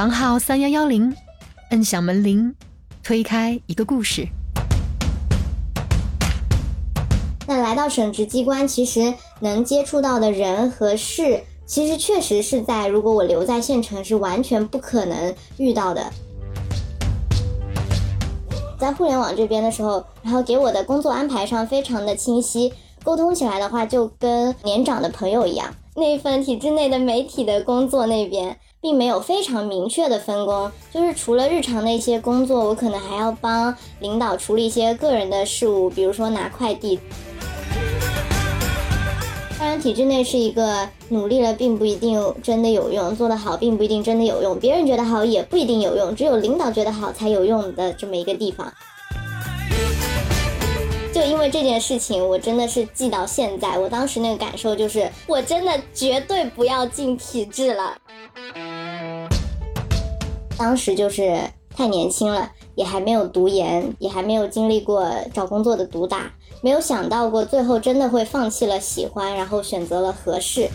房号三幺幺零，摁响门铃，推开一个故事。那来到省直机关，其实能接触到的人和事，其实确实是在如果我留在县城是完全不可能遇到的。在互联网这边的时候，然后给我的工作安排上非常的清晰，沟通起来的话就跟年长的朋友一样。那份体制内的媒体的工作那边。并没有非常明确的分工，就是除了日常的一些工作，我可能还要帮领导处理一些个人的事务，比如说拿快递。当然，体制内是一个努力了并不一定真的有用，做得好并不一定真的有用，别人觉得好也不一定有用，只有领导觉得好才有用的这么一个地方。就因为这件事情，我真的是记到现在。我当时那个感受就是，我真的绝对不要进体制了。当时就是太年轻了，也还没有读研，也还没有经历过找工作的毒打，没有想到过最后真的会放弃了喜欢，然后选择了合适。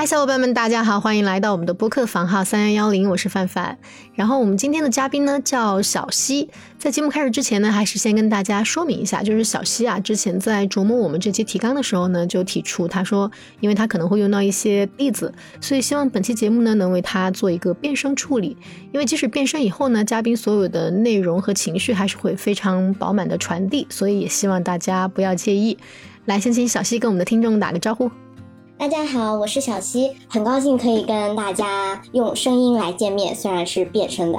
嗨，小伙伴们，大家好，欢迎来到我们的播客房号三幺幺零，我是范范。然后我们今天的嘉宾呢叫小溪。在节目开始之前呢，还是先跟大家说明一下，就是小溪啊，之前在琢磨我们这期提纲的时候呢，就提出他说，因为他可能会用到一些例子，所以希望本期节目呢能为他做一个变声处理。因为即使变声以后呢，嘉宾所有的内容和情绪还是会非常饱满的传递，所以也希望大家不要介意。来，先请小溪跟我们的听众打个招呼。大家好，我是小溪，很高兴可以跟大家用声音来见面，虽然是变声的。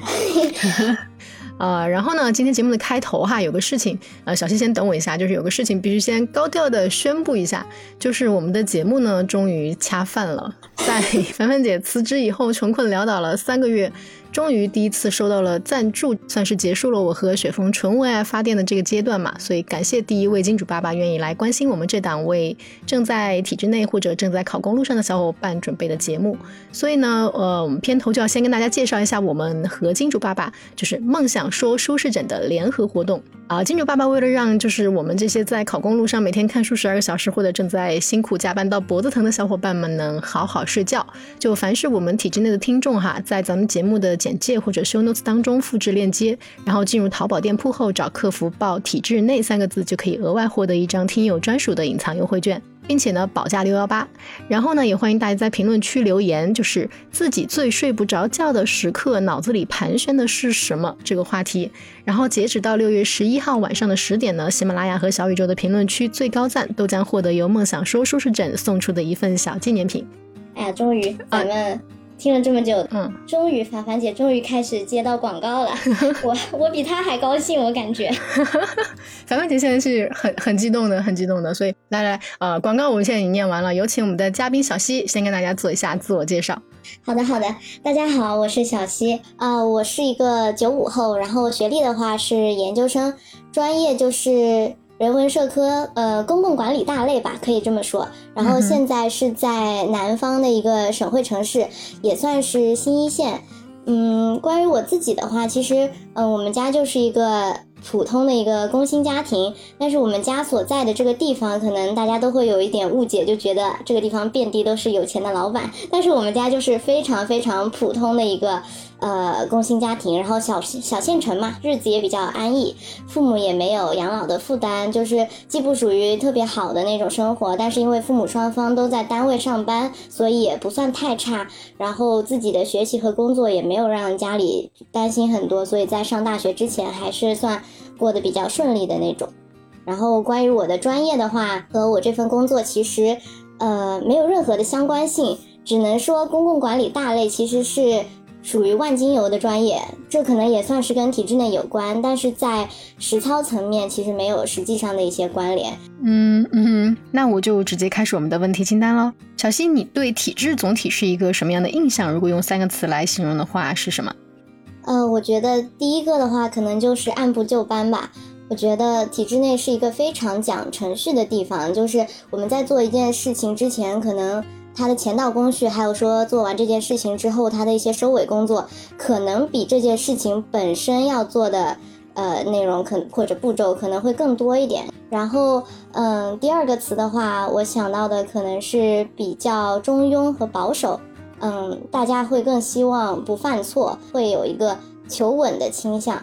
呃，然后呢，今天节目的开头哈，有个事情，呃，小溪先等我一下，就是有个事情必须先高调的宣布一下，就是我们的节目呢，终于恰饭了，在 凡凡姐辞职以后，穷困潦倒了三个月。终于第一次收到了赞助，算是结束了我和雪峰纯为爱发电的这个阶段嘛。所以感谢第一位金主爸爸愿意来关心我们这档为正在体制内或者正在考公路上的小伙伴准备的节目。所以呢，呃，我们片头就要先跟大家介绍一下我们和金主爸爸就是梦想说舒适枕的联合活动啊。金主爸爸为了让就是我们这些在考公路上每天看书十二个小时或者正在辛苦加班到脖子疼的小伙伴们能好好睡觉，就凡是我们体制内的听众哈，在咱们节目的简介或者 show notes 当中复制链接，然后进入淘宝店铺后找客服报“体制内”三个字，就可以额外获得一张听友专属的隐藏优惠券，并且呢保价六幺八。然后呢也欢迎大家在评论区留言，就是自己最睡不着觉的时刻，脑子里盘旋的是什么这个话题。然后截止到六月十一号晚上的十点呢，喜马拉雅和小宇宙的评论区最高赞都将获得由梦想说舒适枕送出的一份小纪念品。哎呀，终于咱们。听了这么久，嗯，终于凡凡姐终于开始接到广告了，我我比她还高兴，我感觉。凡凡姐现在是很很激动的，很激动的，所以来来，呃，广告我们现在已经念完了，有请我们的嘉宾小溪先跟大家做一下自我介绍。好的好的，大家好，我是小溪，啊，我是一个九五后，然后学历的话是研究生，专业就是。人文社科，呃，公共管理大类吧，可以这么说。然后现在是在南方的一个省会城市，也算是新一线。嗯，关于我自己的话，其实，嗯，我们家就是一个。普通的一个工薪家庭，但是我们家所在的这个地方，可能大家都会有一点误解，就觉得这个地方遍地都是有钱的老板。但是我们家就是非常非常普通的一个呃工薪家庭，然后小小县城嘛，日子也比较安逸，父母也没有养老的负担，就是既不属于特别好的那种生活，但是因为父母双方都在单位上班，所以也不算太差。然后自己的学习和工作也没有让家里担心很多，所以在上大学之前还是算。过得比较顺利的那种，然后关于我的专业的话，和我这份工作其实，呃，没有任何的相关性，只能说公共管理大类其实是属于万金油的专业，这可能也算是跟体制内有关，但是在实操层面其实没有实际上的一些关联。嗯嗯，那我就直接开始我们的问题清单喽。小新，你对体制总体是一个什么样的印象？如果用三个词来形容的话，是什么？呃，我觉得第一个的话，可能就是按部就班吧。我觉得体制内是一个非常讲程序的地方，就是我们在做一件事情之前，可能它的前道工序，还有说做完这件事情之后，它的一些收尾工作，可能比这件事情本身要做的呃内容可或者步骤可能会更多一点。然后，嗯，第二个词的话，我想到的可能是比较中庸和保守。嗯，大家会更希望不犯错，会有一个求稳的倾向。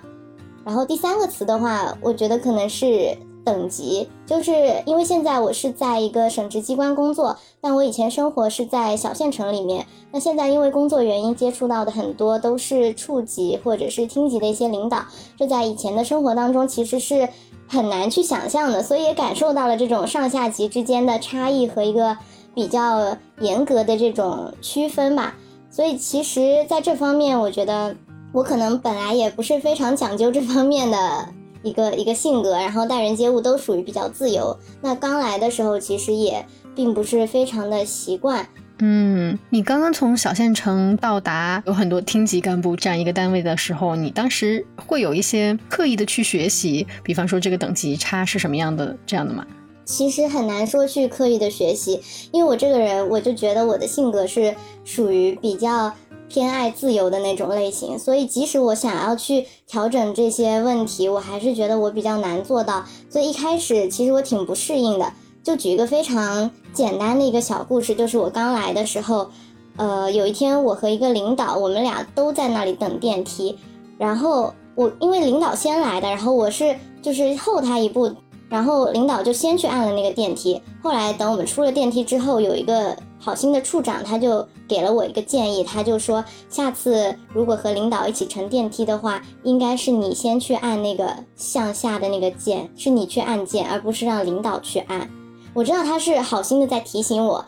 然后第三个词的话，我觉得可能是等级，就是因为现在我是在一个省直机关工作，但我以前生活是在小县城里面。那现在因为工作原因，接触到的很多都是处级或者是厅级的一些领导，这在以前的生活当中其实是很难去想象的，所以也感受到了这种上下级之间的差异和一个。比较严格的这种区分吧，所以其实在这方面，我觉得我可能本来也不是非常讲究这方面的一个一个性格，然后待人接物都属于比较自由。那刚来的时候，其实也并不是非常的习惯。嗯，你刚刚从小县城到达有很多厅级干部这样一个单位的时候，你当时会有一些刻意的去学习，比方说这个等级差是什么样的这样的吗？其实很难说去刻意的学习，因为我这个人，我就觉得我的性格是属于比较偏爱自由的那种类型，所以即使我想要去调整这些问题，我还是觉得我比较难做到。所以一开始其实我挺不适应的。就举一个非常简单的一个小故事，就是我刚来的时候，呃，有一天我和一个领导，我们俩都在那里等电梯，然后我因为领导先来的，然后我是就是后他一步。然后领导就先去按了那个电梯，后来等我们出了电梯之后，有一个好心的处长，他就给了我一个建议，他就说下次如果和领导一起乘电梯的话，应该是你先去按那个向下的那个键，是你去按键，而不是让领导去按。我知道他是好心的在提醒我，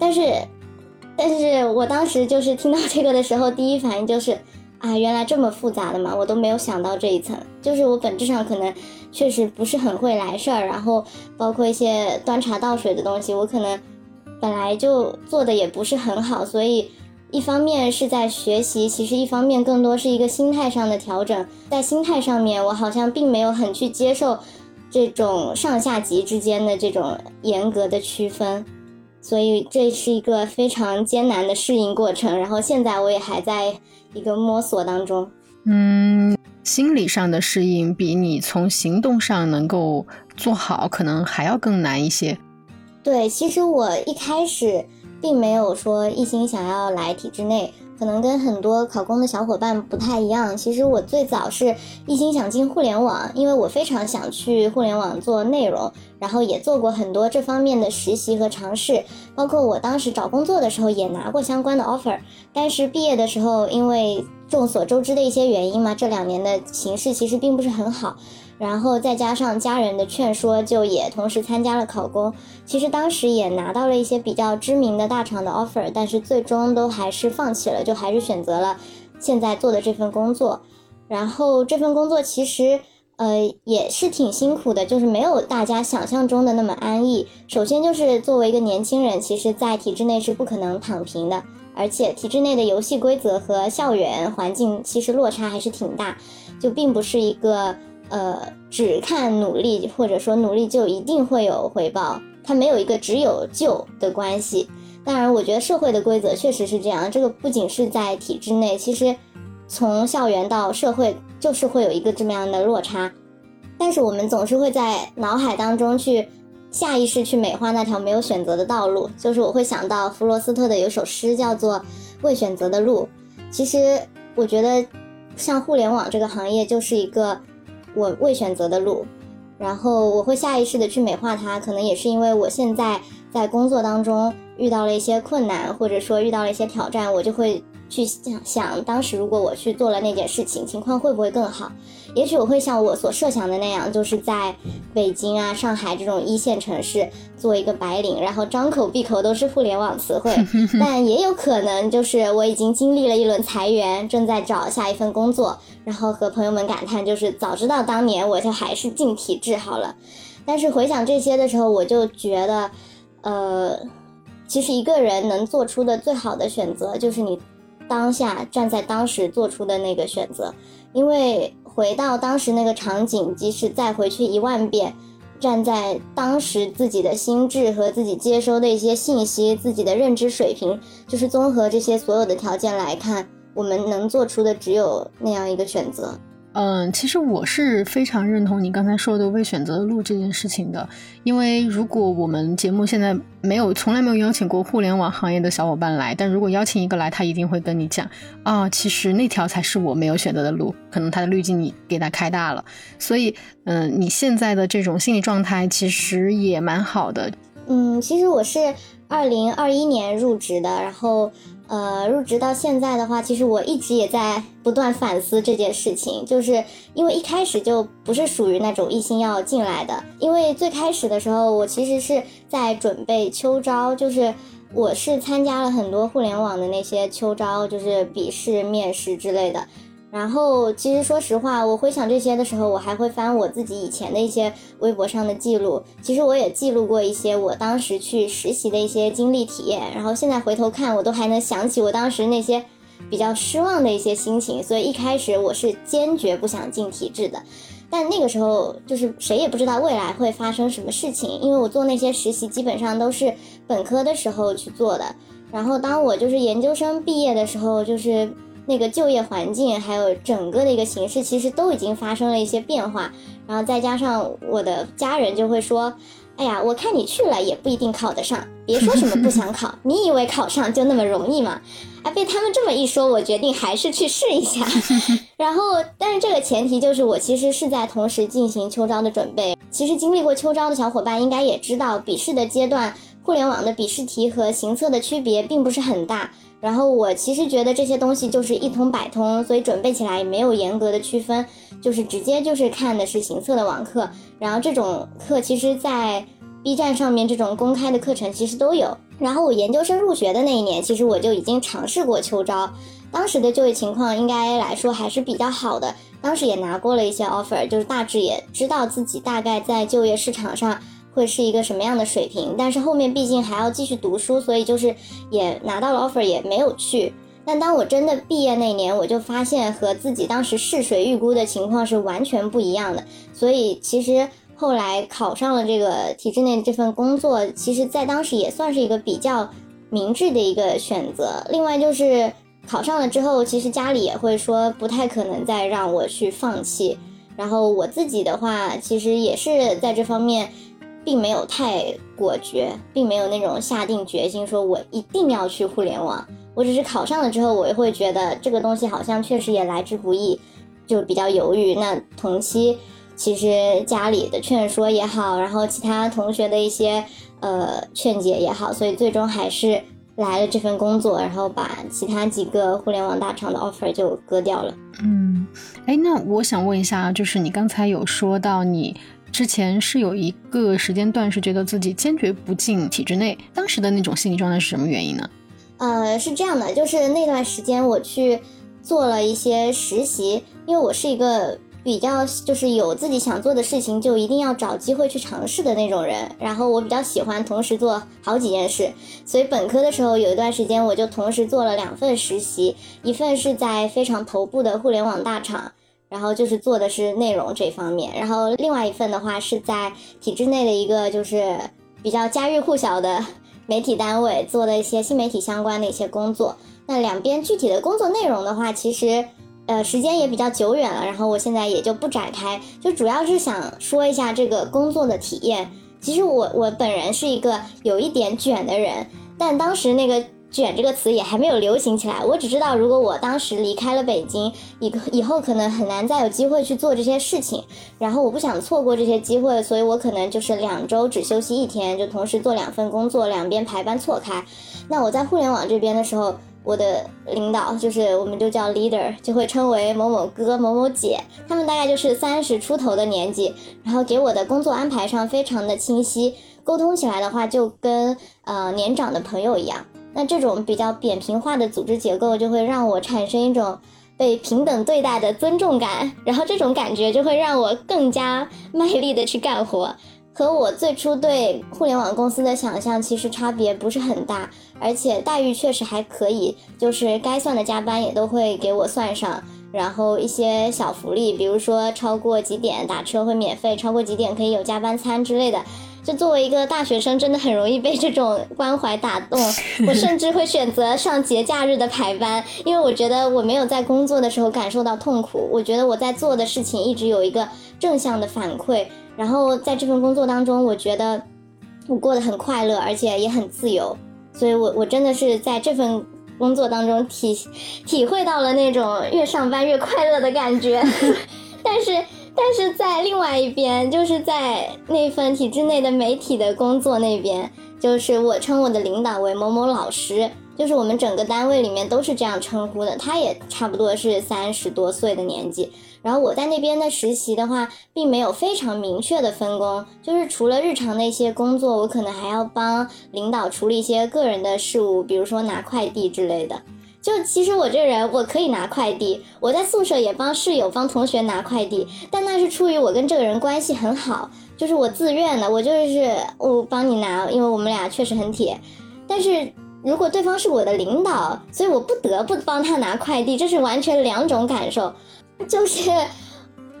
但是，但是我当时就是听到这个的时候，第一反应就是。啊，原来这么复杂的嘛，我都没有想到这一层。就是我本质上可能确实不是很会来事儿，然后包括一些端茶倒水的东西，我可能本来就做的也不是很好。所以一方面是在学习，其实一方面更多是一个心态上的调整。在心态上面，我好像并没有很去接受这种上下级之间的这种严格的区分。所以这是一个非常艰难的适应过程，然后现在我也还在一个摸索当中。嗯，心理上的适应比你从行动上能够做好，可能还要更难一些。对，其实我一开始并没有说一心想要来体制内。可能跟很多考公的小伙伴不太一样。其实我最早是一心想进互联网，因为我非常想去互联网做内容，然后也做过很多这方面的实习和尝试。包括我当时找工作的时候也拿过相关的 offer，但是毕业的时候，因为众所周知的一些原因嘛，这两年的形势其实并不是很好。然后再加上家人的劝说，就也同时参加了考公。其实当时也拿到了一些比较知名的大厂的 offer，但是最终都还是放弃了，就还是选择了现在做的这份工作。然后这份工作其实呃也是挺辛苦的，就是没有大家想象中的那么安逸。首先就是作为一个年轻人，其实在体制内是不可能躺平的，而且体制内的游戏规则和校园环境其实落差还是挺大，就并不是一个。呃，只看努力，或者说努力就一定会有回报，它没有一个只有就的关系。当然，我觉得社会的规则确实是这样，这个不仅是在体制内，其实从校园到社会就是会有一个这么样的落差。但是我们总是会在脑海当中去下意识去美化那条没有选择的道路，就是我会想到弗罗斯特的有首诗叫做《未选择的路》。其实我觉得，像互联网这个行业就是一个。我未选择的路，然后我会下意识的去美化它，可能也是因为我现在在工作当中遇到了一些困难，或者说遇到了一些挑战，我就会。去想想当时如果我去做了那件事情，情况会不会更好？也许我会像我所设想的那样，就是在北京啊、上海这种一线城市做一个白领，然后张口闭口都是互联网词汇。但也有可能就是我已经经历了一轮裁员，正在找下一份工作，然后和朋友们感叹，就是早知道当年我就还是进体制好了。但是回想这些的时候，我就觉得，呃，其实一个人能做出的最好的选择就是你。当下站在当时做出的那个选择，因为回到当时那个场景，即使再回去一万遍，站在当时自己的心智和自己接收的一些信息、自己的认知水平，就是综合这些所有的条件来看，我们能做出的只有那样一个选择。嗯，其实我是非常认同你刚才说的未选择的路这件事情的，因为如果我们节目现在没有从来没有邀请过互联网行业的小伙伴来，但如果邀请一个来，他一定会跟你讲啊，其实那条才是我没有选择的路，可能他的滤镜你给他开大了，所以嗯，你现在的这种心理状态其实也蛮好的。嗯，其实我是二零二一年入职的，然后。呃，入职到现在的话，其实我一直也在不断反思这件事情，就是因为一开始就不是属于那种一心要进来的，因为最开始的时候，我其实是在准备秋招，就是我是参加了很多互联网的那些秋招，就是笔试、面试之类的。然后，其实说实话，我回想这些的时候，我还会翻我自己以前的一些微博上的记录。其实我也记录过一些我当时去实习的一些经历体验。然后现在回头看，我都还能想起我当时那些比较失望的一些心情。所以一开始我是坚决不想进体制的。但那个时候就是谁也不知道未来会发生什么事情，因为我做那些实习基本上都是本科的时候去做的。然后当我就是研究生毕业的时候，就是。那个就业环境还有整个的一个形势，其实都已经发生了一些变化。然后再加上我的家人就会说：“哎呀，我看你去了也不一定考得上，别说什么不想考，你以为考上就那么容易吗？”啊，被他们这么一说，我决定还是去试一下。然后，但是这个前提就是我其实是在同时进行秋招的准备。其实经历过秋招的小伙伴应该也知道，笔试的阶段，互联网的笔试题和行测的区别并不是很大。然后我其实觉得这些东西就是一通百通，所以准备起来也没有严格的区分，就是直接就是看的是行测的网课。然后这种课其实，在 B 站上面这种公开的课程其实都有。然后我研究生入学的那一年，其实我就已经尝试过秋招，当时的就业情况应该来说还是比较好的，当时也拿过了一些 offer，就是大致也知道自己大概在就业市场上。会是一个什么样的水平？但是后面毕竟还要继续读书，所以就是也拿到了 offer，也没有去。但当我真的毕业那年，我就发现和自己当时试水预估的情况是完全不一样的。所以其实后来考上了这个体制内这份工作，其实在当时也算是一个比较明智的一个选择。另外就是考上了之后，其实家里也会说不太可能再让我去放弃。然后我自己的话，其实也是在这方面。并没有太果决，并没有那种下定决心说我一定要去互联网。我只是考上了之后，我也会觉得这个东西好像确实也来之不易，就比较犹豫。那同期其实家里的劝说也好，然后其他同学的一些呃劝解也好，所以最终还是来了这份工作，然后把其他几个互联网大厂的 offer 就割掉了。嗯，哎，那我想问一下，就是你刚才有说到你。之前是有一个时间段是觉得自己坚决不进体制内，当时的那种心理状态是什么原因呢？呃，是这样的，就是那段时间我去做了一些实习，因为我是一个比较就是有自己想做的事情就一定要找机会去尝试的那种人，然后我比较喜欢同时做好几件事，所以本科的时候有一段时间我就同时做了两份实习，一份是在非常头部的互联网大厂。然后就是做的是内容这方面，然后另外一份的话是在体制内的一个就是比较家喻户晓的 媒体单位做的一些新媒体相关的一些工作。那两边具体的工作内容的话，其实呃时间也比较久远了，然后我现在也就不展开，就主要是想说一下这个工作的体验。其实我我本人是一个有一点卷的人，但当时那个。卷这个词也还没有流行起来，我只知道如果我当时离开了北京，以以后可能很难再有机会去做这些事情，然后我不想错过这些机会，所以我可能就是两周只休息一天，就同时做两份工作，两边排班错开。那我在互联网这边的时候，我的领导就是我们就叫 leader，就会称为某某哥、某某姐，他们大概就是三十出头的年纪，然后给我的工作安排上非常的清晰，沟通起来的话就跟呃年长的朋友一样。那这种比较扁平化的组织结构，就会让我产生一种被平等对待的尊重感，然后这种感觉就会让我更加卖力的去干活，和我最初对互联网公司的想象其实差别不是很大，而且待遇确实还可以，就是该算的加班也都会给我算上，然后一些小福利，比如说超过几点打车会免费，超过几点可以有加班餐之类的。就作为一个大学生，真的很容易被这种关怀打动。我甚至会选择上节假日的排班，因为我觉得我没有在工作的时候感受到痛苦。我觉得我在做的事情一直有一个正向的反馈。然后在这份工作当中，我觉得我过得很快乐，而且也很自由。所以我我真的是在这份工作当中体体会到了那种越上班越快乐的感觉。但是。但是在另外一边，就是在那份体制内的媒体的工作那边，就是我称我的领导为某某老师，就是我们整个单位里面都是这样称呼的。他也差不多是三十多岁的年纪。然后我在那边的实习的话，并没有非常明确的分工，就是除了日常的一些工作，我可能还要帮领导处理一些个人的事务，比如说拿快递之类的。就其实我这人我可以拿快递，我在宿舍也帮室友、帮同学拿快递，但那是出于我跟这个人关系很好，就是我自愿的，我就是我帮你拿，因为我们俩确实很铁。但是如果对方是我的领导，所以我不得不帮他拿快递，这是完全两种感受。就是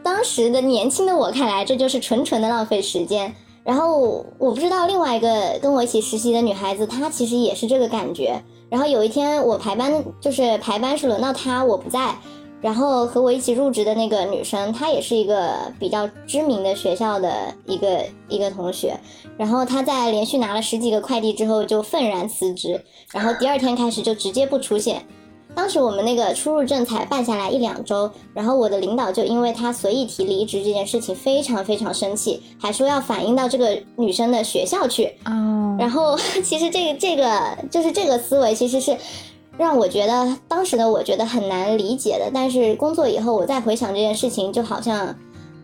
当时的年轻的我看来，这就是纯纯的浪费时间。然后我不知道另外一个跟我一起实习的女孩子，她其实也是这个感觉。然后有一天我排班，就是排班是轮到他，我不在。然后和我一起入职的那个女生，她也是一个比较知名的学校的一个一个同学。然后她在连续拿了十几个快递之后，就愤然辞职。然后第二天开始就直接不出现。当时我们那个出入证才办下来一两周，然后我的领导就因为他随意提离职这件事情非常非常生气，还说要反映到这个女生的学校去。哦，然后 其实这个这个就是这个思维其实是让我觉得当时的我觉得很难理解的，但是工作以后我再回想这件事情，就好像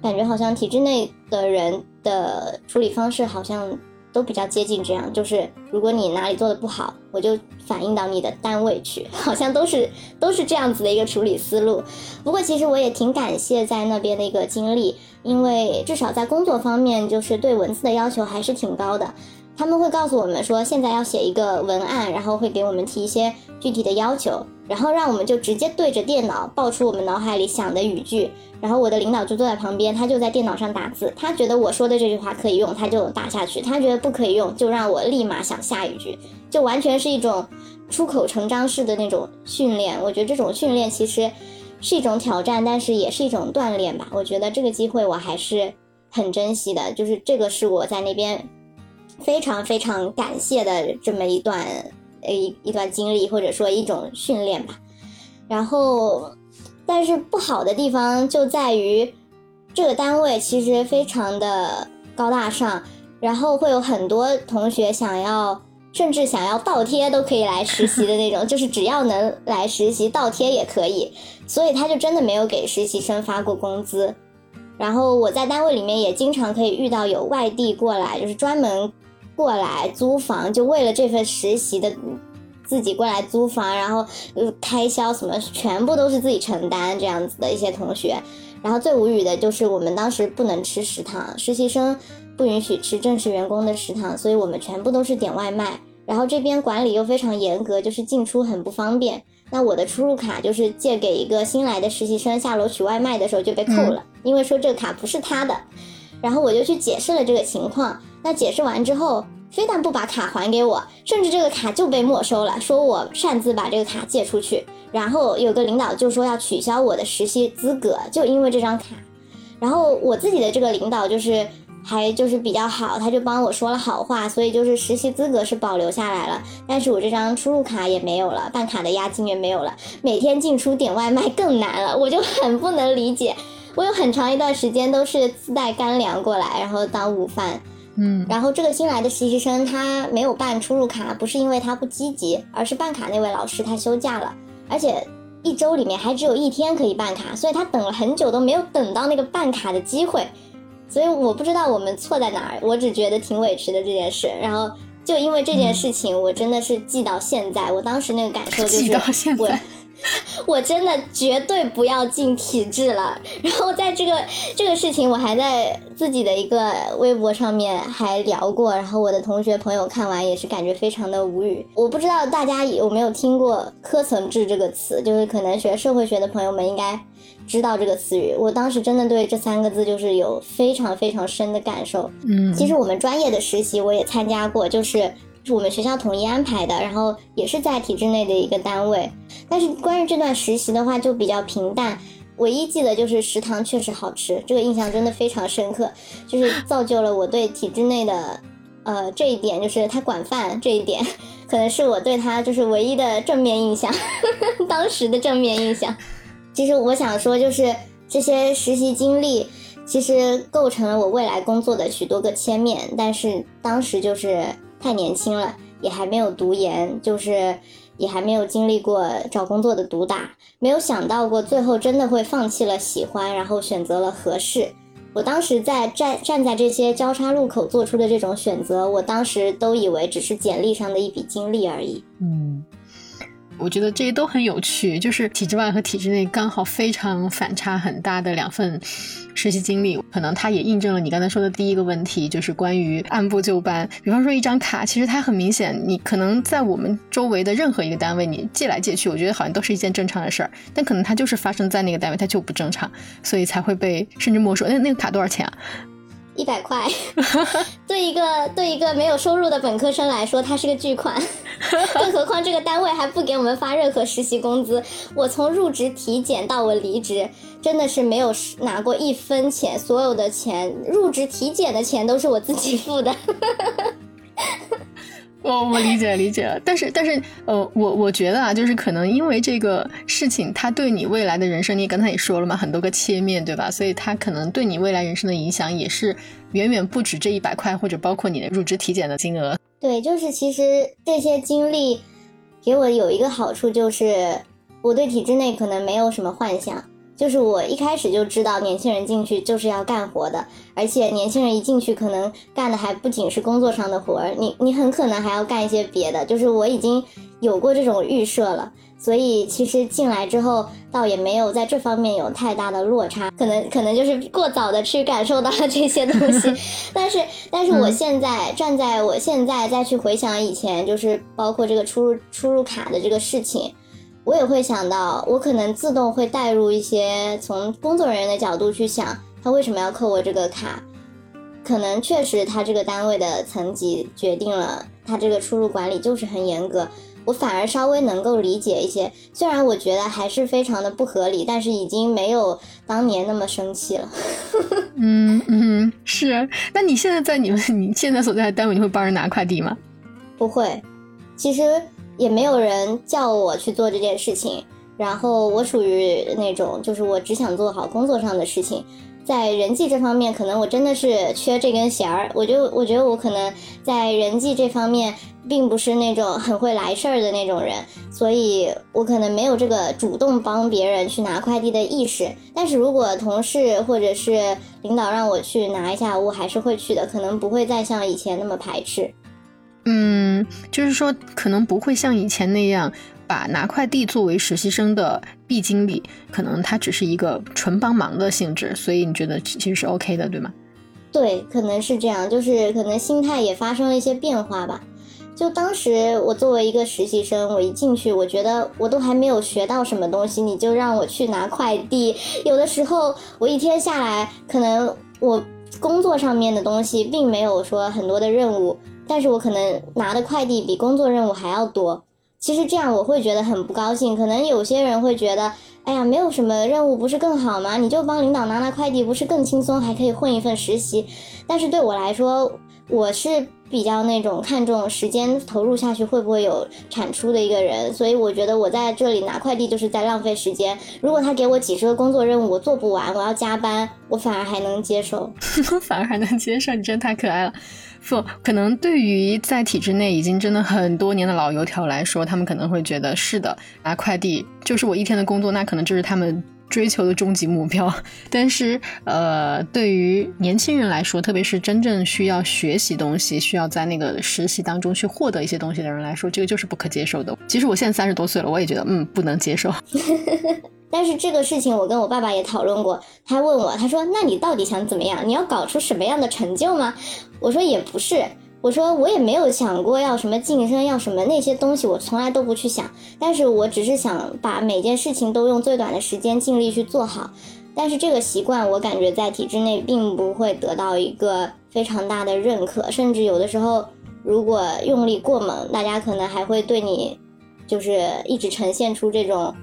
感觉好像体制内的人的处理方式好像。都比较接近这样，就是如果你哪里做的不好，我就反映到你的单位去，好像都是都是这样子的一个处理思路。不过其实我也挺感谢在那边的一个经历，因为至少在工作方面，就是对文字的要求还是挺高的。他们会告诉我们说，现在要写一个文案，然后会给我们提一些具体的要求，然后让我们就直接对着电脑报出我们脑海里想的语句，然后我的领导就坐在旁边，他就在电脑上打字，他觉得我说的这句话可以用，他就打下去；他觉得不可以用，就让我立马想下一句，就完全是一种出口成章式的那种训练。我觉得这种训练其实是一种挑战，但是也是一种锻炼吧。我觉得这个机会我还是很珍惜的，就是这个是我在那边。非常非常感谢的这么一段，呃一一段经历或者说一种训练吧。然后，但是不好的地方就在于，这个单位其实非常的高大上，然后会有很多同学想要，甚至想要倒贴都可以来实习的那种，就是只要能来实习倒贴也可以。所以他就真的没有给实习生发过工资。然后我在单位里面也经常可以遇到有外地过来，就是专门。过来租房，就为了这份实习的，自己过来租房，然后呃开销什么全部都是自己承担这样子的一些同学，然后最无语的就是我们当时不能吃食堂，实习生不允许吃正式员工的食堂，所以我们全部都是点外卖，然后这边管理又非常严格，就是进出很不方便。那我的出入卡就是借给一个新来的实习生下楼取外卖的时候就被扣了，因为说这个卡不是他的，然后我就去解释了这个情况。那解释完之后，非但不把卡还给我，甚至这个卡就被没收了，说我擅自把这个卡借出去。然后有个领导就说要取消我的实习资格，就因为这张卡。然后我自己的这个领导就是还就是比较好，他就帮我说了好话，所以就是实习资格是保留下来了，但是我这张出入卡也没有了，办卡的押金也没有了，每天进出点外卖更难了，我就很不能理解。我有很长一段时间都是自带干粮过来，然后当午饭。嗯，然后这个新来的实习生他没有办出入卡，不是因为他不积极，而是办卡那位老师他休假了，而且一周里面还只有一天可以办卡，所以他等了很久都没有等到那个办卡的机会，所以我不知道我们错在哪儿，我只觉得挺委屈的这件事。然后就因为这件事情，我真的是记到现在，我当时那个感受就是记到现在，我真的绝对不要进体制了。然后在这个这个事情，我还在自己的一个微博上面还聊过。然后我的同学朋友看完也是感觉非常的无语。我不知道大家有没有听过“科层制”这个词，就是可能学社会学的朋友们应该知道这个词语。我当时真的对这三个字就是有非常非常深的感受。嗯，其实我们专业的实习我也参加过，就是。是我们学校统一安排的，然后也是在体制内的一个单位。但是关于这段实习的话，就比较平淡。唯一记得就是食堂确实好吃，这个印象真的非常深刻，就是造就了我对体制内的，呃，这一点就是他管饭这一点，可能是我对他就是唯一的正面印象，当时的正面印象。其实我想说，就是这些实习经历，其实构成了我未来工作的许多个切面，但是当时就是。太年轻了，也还没有读研，就是也还没有经历过找工作的毒打，没有想到过最后真的会放弃了喜欢，然后选择了合适。我当时在站站在这些交叉路口做出的这种选择，我当时都以为只是简历上的一笔经历而已。嗯。我觉得这些都很有趣，就是体制外和体制内刚好非常反差很大的两份实习经历，可能它也印证了你刚才说的第一个问题，就是关于按部就班。比方说一张卡，其实它很明显，你可能在我们周围的任何一个单位，你借来借去，我觉得好像都是一件正常的事儿，但可能它就是发生在那个单位，它就不正常，所以才会被甚至没收。那那个卡多少钱啊？一百块，对一个对一个没有收入的本科生来说，它是个巨款。更何况这个单位还不给我们发任何实习工资。我从入职体检到我离职，真的是没有拿过一分钱，所有的钱，入职体检的钱都是我自己付的。我我理解理解，但是但是呃，我我觉得啊，就是可能因为这个事情，它对你未来的人生，你刚才也说了嘛，很多个切面对吧？所以它可能对你未来人生的影响也是远远不止这一百块，或者包括你的入职体检的金额。对，就是其实这些经历给我有一个好处，就是我对体制内可能没有什么幻想。就是我一开始就知道，年轻人进去就是要干活的，而且年轻人一进去，可能干的还不仅是工作上的活儿，你你很可能还要干一些别的。就是我已经有过这种预设了，所以其实进来之后，倒也没有在这方面有太大的落差，可能可能就是过早的去感受到了这些东西。但是，但是我现在站在我现在再去回想以前，就是包括这个出入出入卡的这个事情。我也会想到，我可能自动会带入一些从工作人员的角度去想，他为什么要扣我这个卡？可能确实他这个单位的层级决定了他这个出入管理就是很严格。我反而稍微能够理解一些，虽然我觉得还是非常的不合理，但是已经没有当年那么生气了。嗯嗯，是。那你现在在你们你现在所在的单位，你会帮人拿快递吗？不会，其实。也没有人叫我去做这件事情，然后我属于那种，就是我只想做好工作上的事情，在人际这方面，可能我真的是缺这根弦儿。我就我觉得我可能在人际这方面，并不是那种很会来事儿的那种人，所以我可能没有这个主动帮别人去拿快递的意识。但是如果同事或者是领导让我去拿一下，我还是会去的，可能不会再像以前那么排斥。嗯，就是说，可能不会像以前那样把拿快递作为实习生的必经历，可能它只是一个纯帮忙的性质，所以你觉得其实是 OK 的，对吗？对，可能是这样，就是可能心态也发生了一些变化吧。就当时我作为一个实习生，我一进去，我觉得我都还没有学到什么东西，你就让我去拿快递，有的时候我一天下来，可能我工作上面的东西并没有说很多的任务。但是我可能拿的快递比工作任务还要多，其实这样我会觉得很不高兴。可能有些人会觉得，哎呀，没有什么任务不是更好吗？你就帮领导拿拿快递不是更轻松，还可以混一份实习。但是对我来说，我是比较那种看重时间投入下去会不会有产出的一个人，所以我觉得我在这里拿快递就是在浪费时间。如果他给我几十个工作任务，我做不完，我要加班，我反而还能接受，反而还能接受，你真太可爱了。不，可能对于在体制内已经真的很多年的老油条来说，他们可能会觉得是的，拿快递就是我一天的工作，那可能就是他们追求的终极目标。但是，呃，对于年轻人来说，特别是真正需要学习东西、需要在那个实习当中去获得一些东西的人来说，这个就是不可接受的。其实我现在三十多岁了，我也觉得，嗯，不能接受。但是这个事情我跟我爸爸也讨论过，他问我，他说：“那你到底想怎么样？你要搞出什么样的成就吗？”我说：“也不是。”我说我也没有想过要什么晋升，要什么那些东西，我从来都不去想。但是我只是想把每件事情都用最短的时间尽力去做好。但是这个习惯，我感觉在体制内并不会得到一个非常大的认可，甚至有的时候，如果用力过猛，大家可能还会对你，就是一直呈现出这种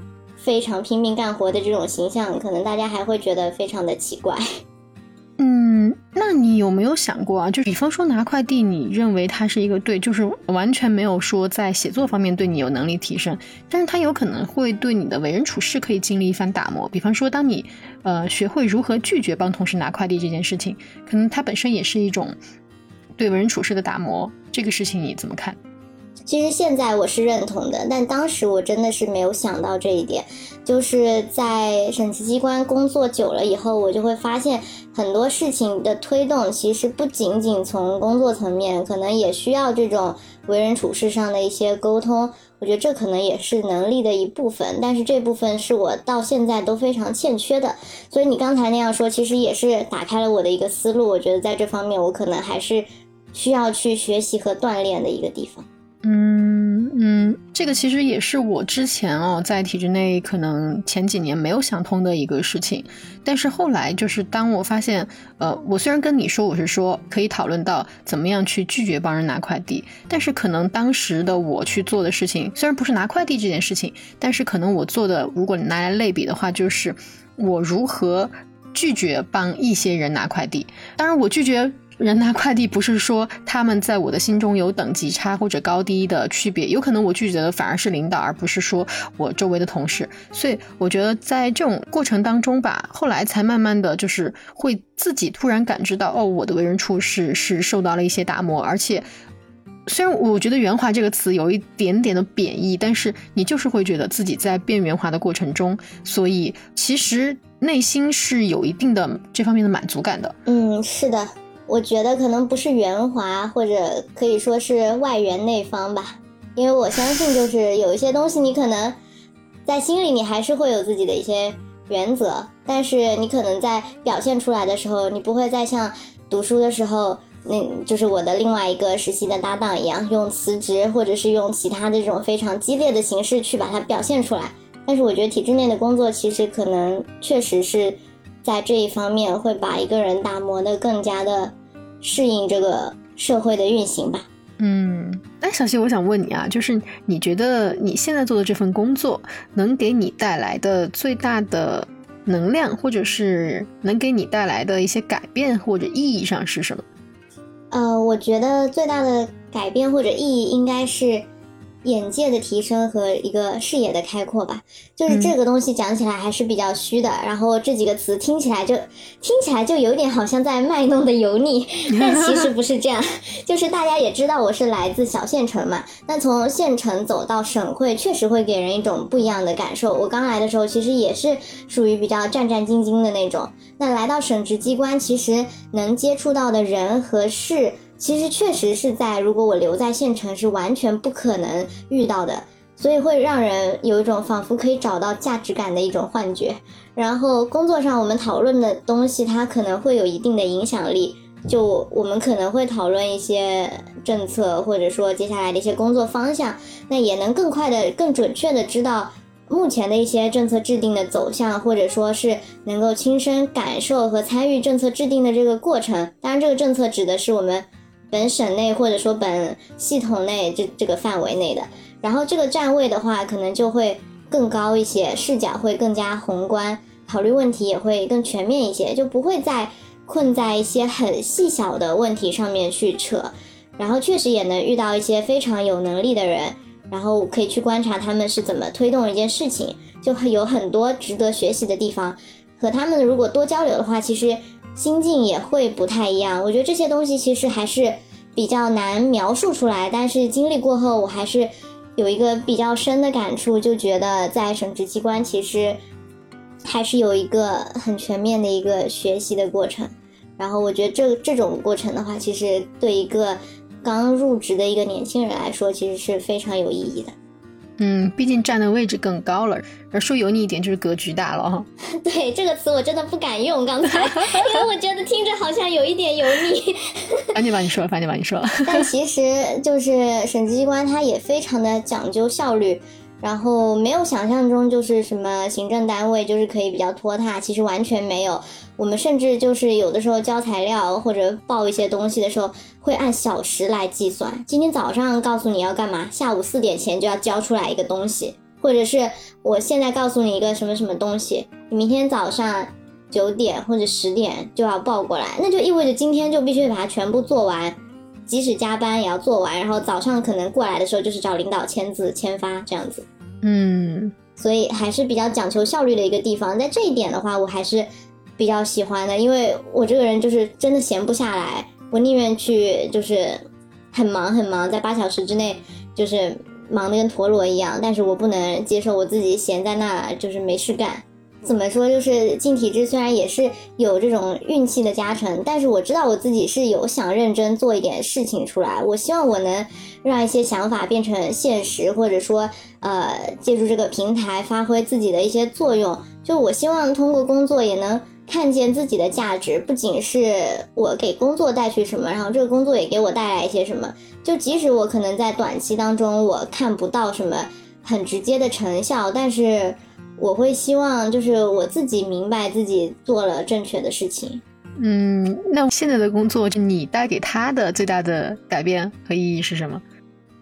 非常拼命干活的这种形象，可能大家还会觉得非常的奇怪。嗯，那你有没有想过啊？就比方说拿快递，你认为它是一个对，就是完全没有说在写作方面对你有能力提升，但是它有可能会对你的为人处事可以经历一番打磨。比方说，当你呃学会如何拒绝帮同事拿快递这件事情，可能它本身也是一种对为人处事的打磨。这个事情你怎么看？其实现在我是认同的，但当时我真的是没有想到这一点。就是在审计机关工作久了以后，我就会发现很多事情的推动，其实不仅仅从工作层面，可能也需要这种为人处事上的一些沟通。我觉得这可能也是能力的一部分，但是这部分是我到现在都非常欠缺的。所以你刚才那样说，其实也是打开了我的一个思路。我觉得在这方面，我可能还是需要去学习和锻炼的一个地方。嗯嗯，这个其实也是我之前哦在体制内可能前几年没有想通的一个事情，但是后来就是当我发现，呃，我虽然跟你说我是说可以讨论到怎么样去拒绝帮人拿快递，但是可能当时的我去做的事情虽然不是拿快递这件事情，但是可能我做的如果拿来类比的话，就是我如何拒绝帮一些人拿快递，当然我拒绝。人拿快递不是说他们在我的心中有等级差或者高低的区别，有可能我拒绝的反而是领导，而不是说我周围的同事。所以我觉得在这种过程当中吧，后来才慢慢的就是会自己突然感知到，哦，我的为人处事是受到了一些打磨。而且虽然我觉得圆滑这个词有一点点的贬义，但是你就是会觉得自己在变圆滑的过程中，所以其实内心是有一定的这方面的满足感的。嗯，是的。我觉得可能不是圆滑，或者可以说是外圆内方吧，因为我相信，就是有一些东西，你可能在心里你还是会有自己的一些原则，但是你可能在表现出来的时候，你不会再像读书的时候，那就是我的另外一个实习的搭档一样，用辞职或者是用其他的这种非常激烈的形式去把它表现出来。但是我觉得体制内的工作其实可能确实是。在这一方面会把一个人打磨的更加的适应这个社会的运行吧。嗯，哎，小溪，我想问你啊，就是你觉得你现在做的这份工作能给你带来的最大的能量，或者是能给你带来的一些改变或者意义上是什么？呃，我觉得最大的改变或者意义应该是。眼界的提升和一个视野的开阔吧，就是这个东西讲起来还是比较虚的。然后这几个词听起来就听起来就有点好像在卖弄的油腻，但其实不是这样。就是大家也知道我是来自小县城嘛，那从县城走到省会，确实会给人一种不一样的感受。我刚来的时候其实也是属于比较战战兢兢的那种。那来到省直机关，其实能接触到的人和事。其实确实是在，如果我留在县城是完全不可能遇到的，所以会让人有一种仿佛可以找到价值感的一种幻觉。然后工作上我们讨论的东西，它可能会有一定的影响力。就我们可能会讨论一些政策，或者说接下来的一些工作方向，那也能更快的、更准确的知道目前的一些政策制定的走向，或者说是能够亲身感受和参与政策制定的这个过程。当然，这个政策指的是我们。本省内或者说本系统内这这个范围内的，然后这个站位的话，可能就会更高一些，视角会更加宏观，考虑问题也会更全面一些，就不会再困在一些很细小的问题上面去扯。然后确实也能遇到一些非常有能力的人，然后可以去观察他们是怎么推动一件事情，就有很多值得学习的地方。和他们如果多交流的话，其实。心境也会不太一样，我觉得这些东西其实还是比较难描述出来。但是经历过后，我还是有一个比较深的感触，就觉得在省直机关其实还是有一个很全面的一个学习的过程。然后我觉得这这种过程的话，其实对一个刚入职的一个年轻人来说，其实是非常有意义的。嗯，毕竟站的位置更高了，而说油腻一点就是格局大了哈。对这个词我真的不敢用，刚才，因为我觉得听着好像有一点油腻。赶紧把你说了，赶紧把你说了。但其实就是审计机关，它也非常的讲究效率。然后没有想象中就是什么行政单位，就是可以比较拖沓，其实完全没有。我们甚至就是有的时候交材料或者报一些东西的时候，会按小时来计算。今天早上告诉你要干嘛，下午四点前就要交出来一个东西，或者是我现在告诉你一个什么什么东西，你明天早上九点或者十点就要报过来，那就意味着今天就必须把它全部做完。即使加班也要做完，然后早上可能过来的时候就是找领导签字签发这样子，嗯，所以还是比较讲求效率的一个地方。在这一点的话，我还是比较喜欢的，因为我这个人就是真的闲不下来，我宁愿去就是很忙很忙，在八小时之内就是忙得跟陀螺一样，但是我不能接受我自己闲在那就是没事干。怎么说？就是进体制虽然也是有这种运气的加成，但是我知道我自己是有想认真做一点事情出来。我希望我能让一些想法变成现实，或者说，呃，借助这个平台发挥自己的一些作用。就我希望通过工作也能看见自己的价值，不仅是我给工作带去什么，然后这个工作也给我带来一些什么。就即使我可能在短期当中我看不到什么很直接的成效，但是。我会希望就是我自己明白自己做了正确的事情。嗯，那现在的工作，就你带给他的最大的改变和意义是什么？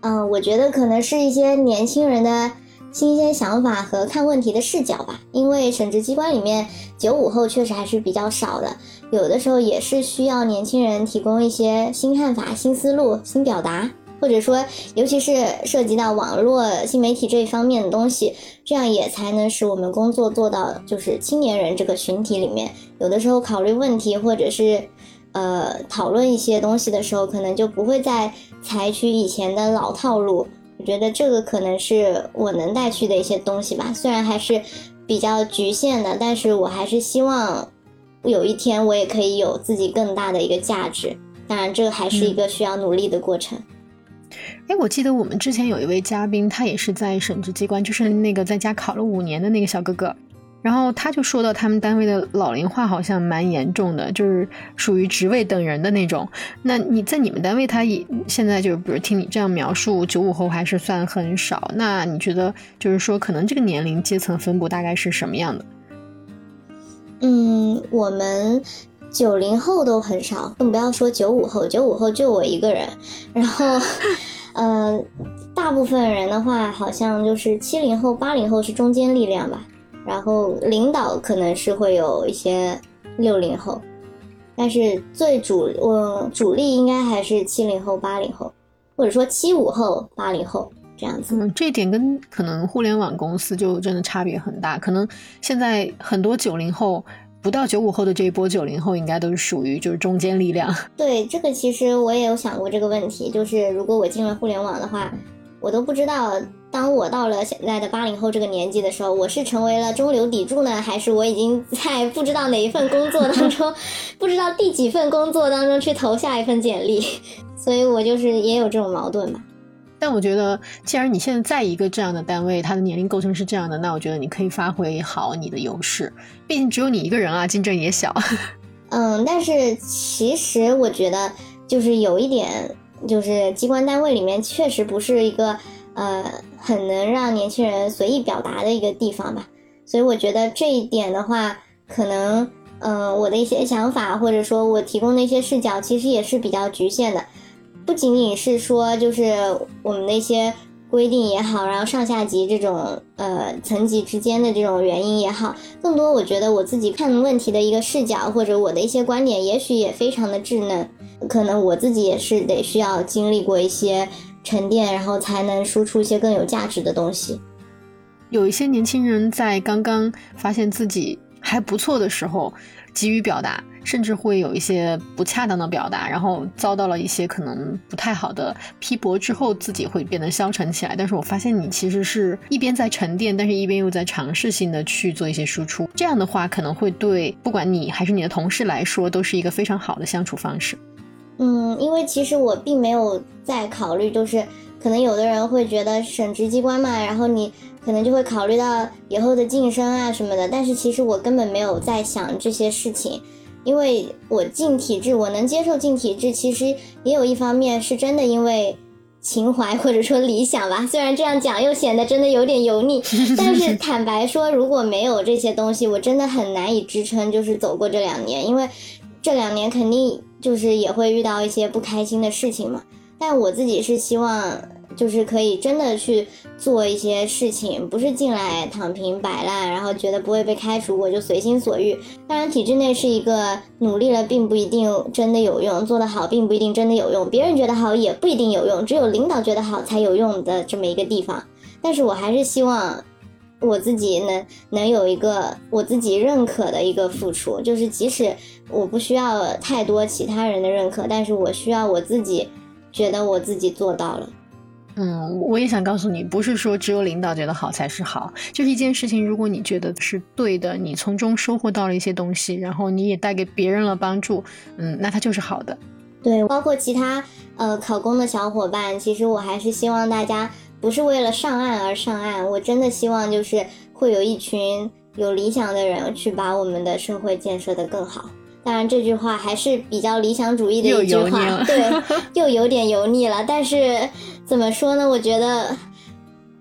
嗯，我觉得可能是一些年轻人的新鲜想法和看问题的视角吧。因为省直机关里面九五后确实还是比较少的，有的时候也是需要年轻人提供一些新看法、新思路、新表达。或者说，尤其是涉及到网络新媒体这一方面的东西，这样也才能使我们工作做到，就是青年人这个群体里面，有的时候考虑问题或者是，呃，讨论一些东西的时候，可能就不会再采取以前的老套路。我觉得这个可能是我能带去的一些东西吧，虽然还是比较局限的，但是我还是希望有一天我也可以有自己更大的一个价值。当然，这个还是一个需要努力的过程。哎，我记得我们之前有一位嘉宾，他也是在省直机关，就是那个在家考了五年的那个小哥哥，然后他就说到他们单位的老龄化好像蛮严重的，就是属于职位等人的那种。那你在你们单位，他也现在就是比如听你这样描述，九五后还是算很少。那你觉得就是说，可能这个年龄阶层分布大概是什么样的？嗯，我们。九零后都很少，更不要说九五后。九五后就我一个人，然后，呃，大部分人的话，好像就是七零后、八零后是中坚力量吧。然后领导可能是会有一些六零后，但是最主我主力应该还是七零后、八零后，或者说七五后、八零后这样子。嗯，这一点跟可能互联网公司就真的差别很大。可能现在很多九零后。不到九五后的这一波九零后，应该都是属于就是中坚力量。对，这个其实我也有想过这个问题，就是如果我进了互联网的话，我都不知道，当我到了现在的八零后这个年纪的时候，我是成为了中流砥柱呢，还是我已经在不知道哪一份工作当中，不知道第几份工作当中去投下一份简历？所以我就是也有这种矛盾吧。但我觉得，既然你现在在一个这样的单位，它的年龄构成是这样的，那我觉得你可以发挥好你的优势。毕竟只有你一个人啊，竞争也小。嗯，但是其实我觉得，就是有一点，就是机关单位里面确实不是一个呃很能让年轻人随意表达的一个地方吧。所以我觉得这一点的话，可能嗯我的一些想法，或者说我提供的一些视角，其实也是比较局限的。不仅仅是说，就是我们那些规定也好，然后上下级这种呃层级之间的这种原因也好，更多我觉得我自己看问题的一个视角或者我的一些观点，也许也非常的稚嫩，可能我自己也是得需要经历过一些沉淀，然后才能输出一些更有价值的东西。有一些年轻人在刚刚发现自己。还不错的时候，急于表达，甚至会有一些不恰当的表达，然后遭到了一些可能不太好的批驳之后，自己会变得消沉起来。但是我发现你其实是一边在沉淀，但是一边又在尝试性的去做一些输出。这样的话，可能会对不管你还是你的同事来说，都是一个非常好的相处方式。嗯，因为其实我并没有在考虑，就是可能有的人会觉得省直机关嘛，然后你。可能就会考虑到以后的晋升啊什么的，但是其实我根本没有在想这些事情，因为我进体制，我能接受进体制，其实也有一方面是真的因为情怀或者说理想吧。虽然这样讲又显得真的有点油腻，但是坦白说，如果没有这些东西，我真的很难以支撑，就是走过这两年，因为这两年肯定就是也会遇到一些不开心的事情嘛。但我自己是希望。就是可以真的去做一些事情，不是进来躺平摆烂，然后觉得不会被开除，我就随心所欲。当然，体制内是一个努力了并不一定真的有用，做得好并不一定真的有用，别人觉得好也不一定有用，只有领导觉得好才有用的这么一个地方。但是我还是希望我自己能能有一个我自己认可的一个付出，就是即使我不需要太多其他人的认可，但是我需要我自己觉得我自己做到了。嗯，我也想告诉你，不是说只有领导觉得好才是好，就是一件事情，如果你觉得是对的，你从中收获到了一些东西，然后你也带给别人了帮助，嗯，那它就是好的。对，包括其他呃考公的小伙伴，其实我还是希望大家不是为了上岸而上岸，我真的希望就是会有一群有理想的人去把我们的社会建设得更好。当然，这句话还是比较理想主义的一句话，对，又有点油腻了。但是怎么说呢？我觉得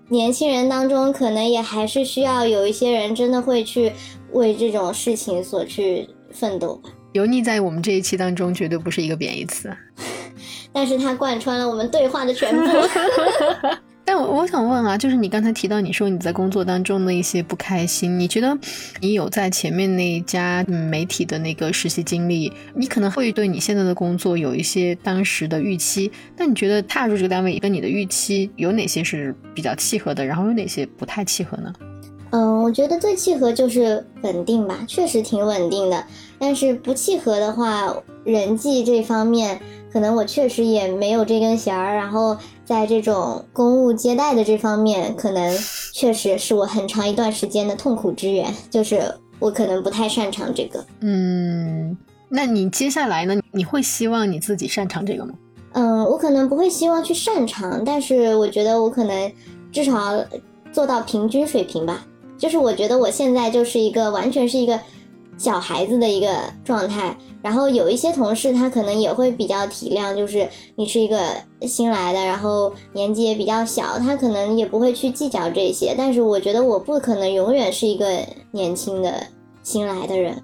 年轻人当中可能也还是需要有一些人真的会去为这种事情所去奋斗吧。油腻在我们这一期当中绝对不是一个贬义词，但是它贯穿了我们对话的全部。但我我想问啊，就是你刚才提到你说你在工作当中的一些不开心，你觉得你有在前面那一家媒体的那个实习经历，你可能会对你现在的工作有一些当时的预期，那你觉得踏入这个单位跟你的预期有哪些是比较契合的，然后有哪些不太契合呢？嗯，我觉得最契合就是稳定吧，确实挺稳定的。但是不契合的话，人际这方面，可能我确实也没有这根弦儿，然后。在这种公务接待的这方面，可能确实是我很长一段时间的痛苦之源，就是我可能不太擅长这个。嗯，那你接下来呢？你会希望你自己擅长这个吗？嗯，我可能不会希望去擅长，但是我觉得我可能至少做到平均水平吧。就是我觉得我现在就是一个完全是一个。小孩子的一个状态，然后有一些同事他可能也会比较体谅，就是你是一个新来的，然后年纪也比较小，他可能也不会去计较这些。但是我觉得我不可能永远是一个年轻的新来的人，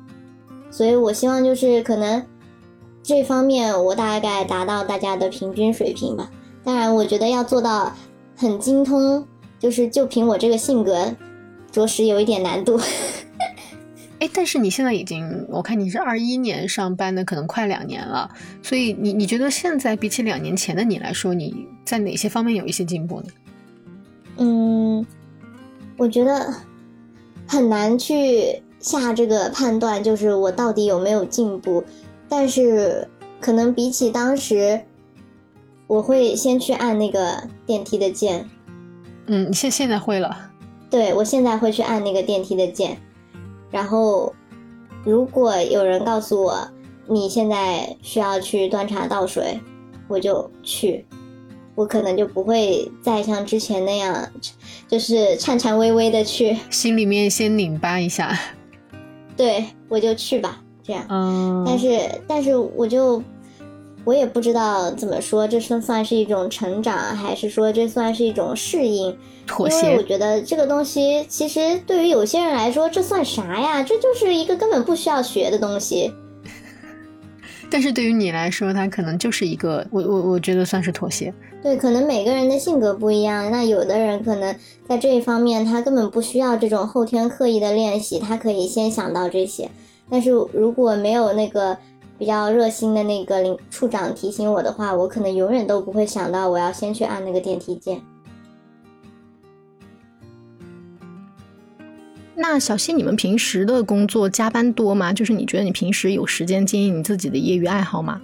所以我希望就是可能这方面我大概达到大家的平均水平吧。当然，我觉得要做到很精通，就是就凭我这个性格，着实有一点难度。哎，但是你现在已经，我看你是二一年上班的，可能快两年了，所以你你觉得现在比起两年前的你来说，你在哪些方面有一些进步呢？嗯，我觉得很难去下这个判断，就是我到底有没有进步，但是可能比起当时，我会先去按那个电梯的键。嗯，现现在会了。对，我现在会去按那个电梯的键。然后，如果有人告诉我你现在需要去端茶倒水，我就去，我可能就不会再像之前那样，就是颤颤巍巍的去，心里面先拧巴一下。对，我就去吧，这样。嗯。但是，但是我就。我也不知道怎么说，这算算是一种成长，还是说这算是一种适应？妥协。因为我觉得这个东西，其实对于有些人来说，这算啥呀？这就是一个根本不需要学的东西。但是对于你来说，它可能就是一个，我我我觉得算是妥协。对，可能每个人的性格不一样，那有的人可能在这一方面，他根本不需要这种后天刻意的练习，他可以先想到这些。但是如果没有那个。比较热心的那个领处长提醒我的话，我可能永远都不会想到我要先去按那个电梯键。那小溪，你们平时的工作加班多吗？就是你觉得你平时有时间经营你自己的业余爱好吗？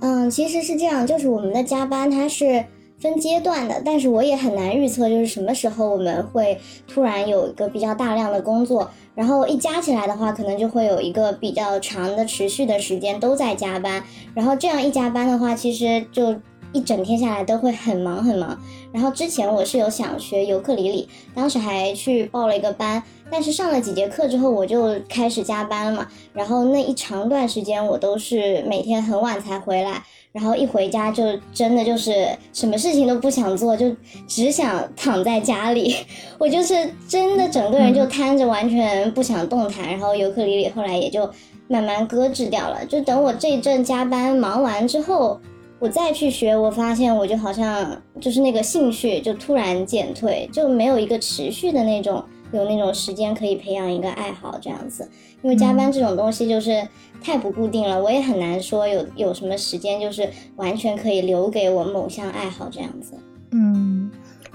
嗯，其实是这样，就是我们的加班它是分阶段的，但是我也很难预测，就是什么时候我们会突然有一个比较大量的工作，然后一加起来的话，可能就会有一个比较长的持续的时间都在加班，然后这样一加班的话，其实就。一整天下来都会很忙很忙，然后之前我是有想学尤克里里，当时还去报了一个班，但是上了几节课之后我就开始加班了嘛，然后那一长段时间我都是每天很晚才回来，然后一回家就真的就是什么事情都不想做，就只想躺在家里，我就是真的整个人就瘫着，完全不想动弹，然后尤克里里后来也就慢慢搁置掉了，就等我这一阵加班忙完之后。我再去学，我发现我就好像就是那个兴趣就突然减退，就没有一个持续的那种有那种时间可以培养一个爱好这样子。因为加班这种东西就是太不固定了，我也很难说有有什么时间就是完全可以留给我某项爱好这样子。嗯，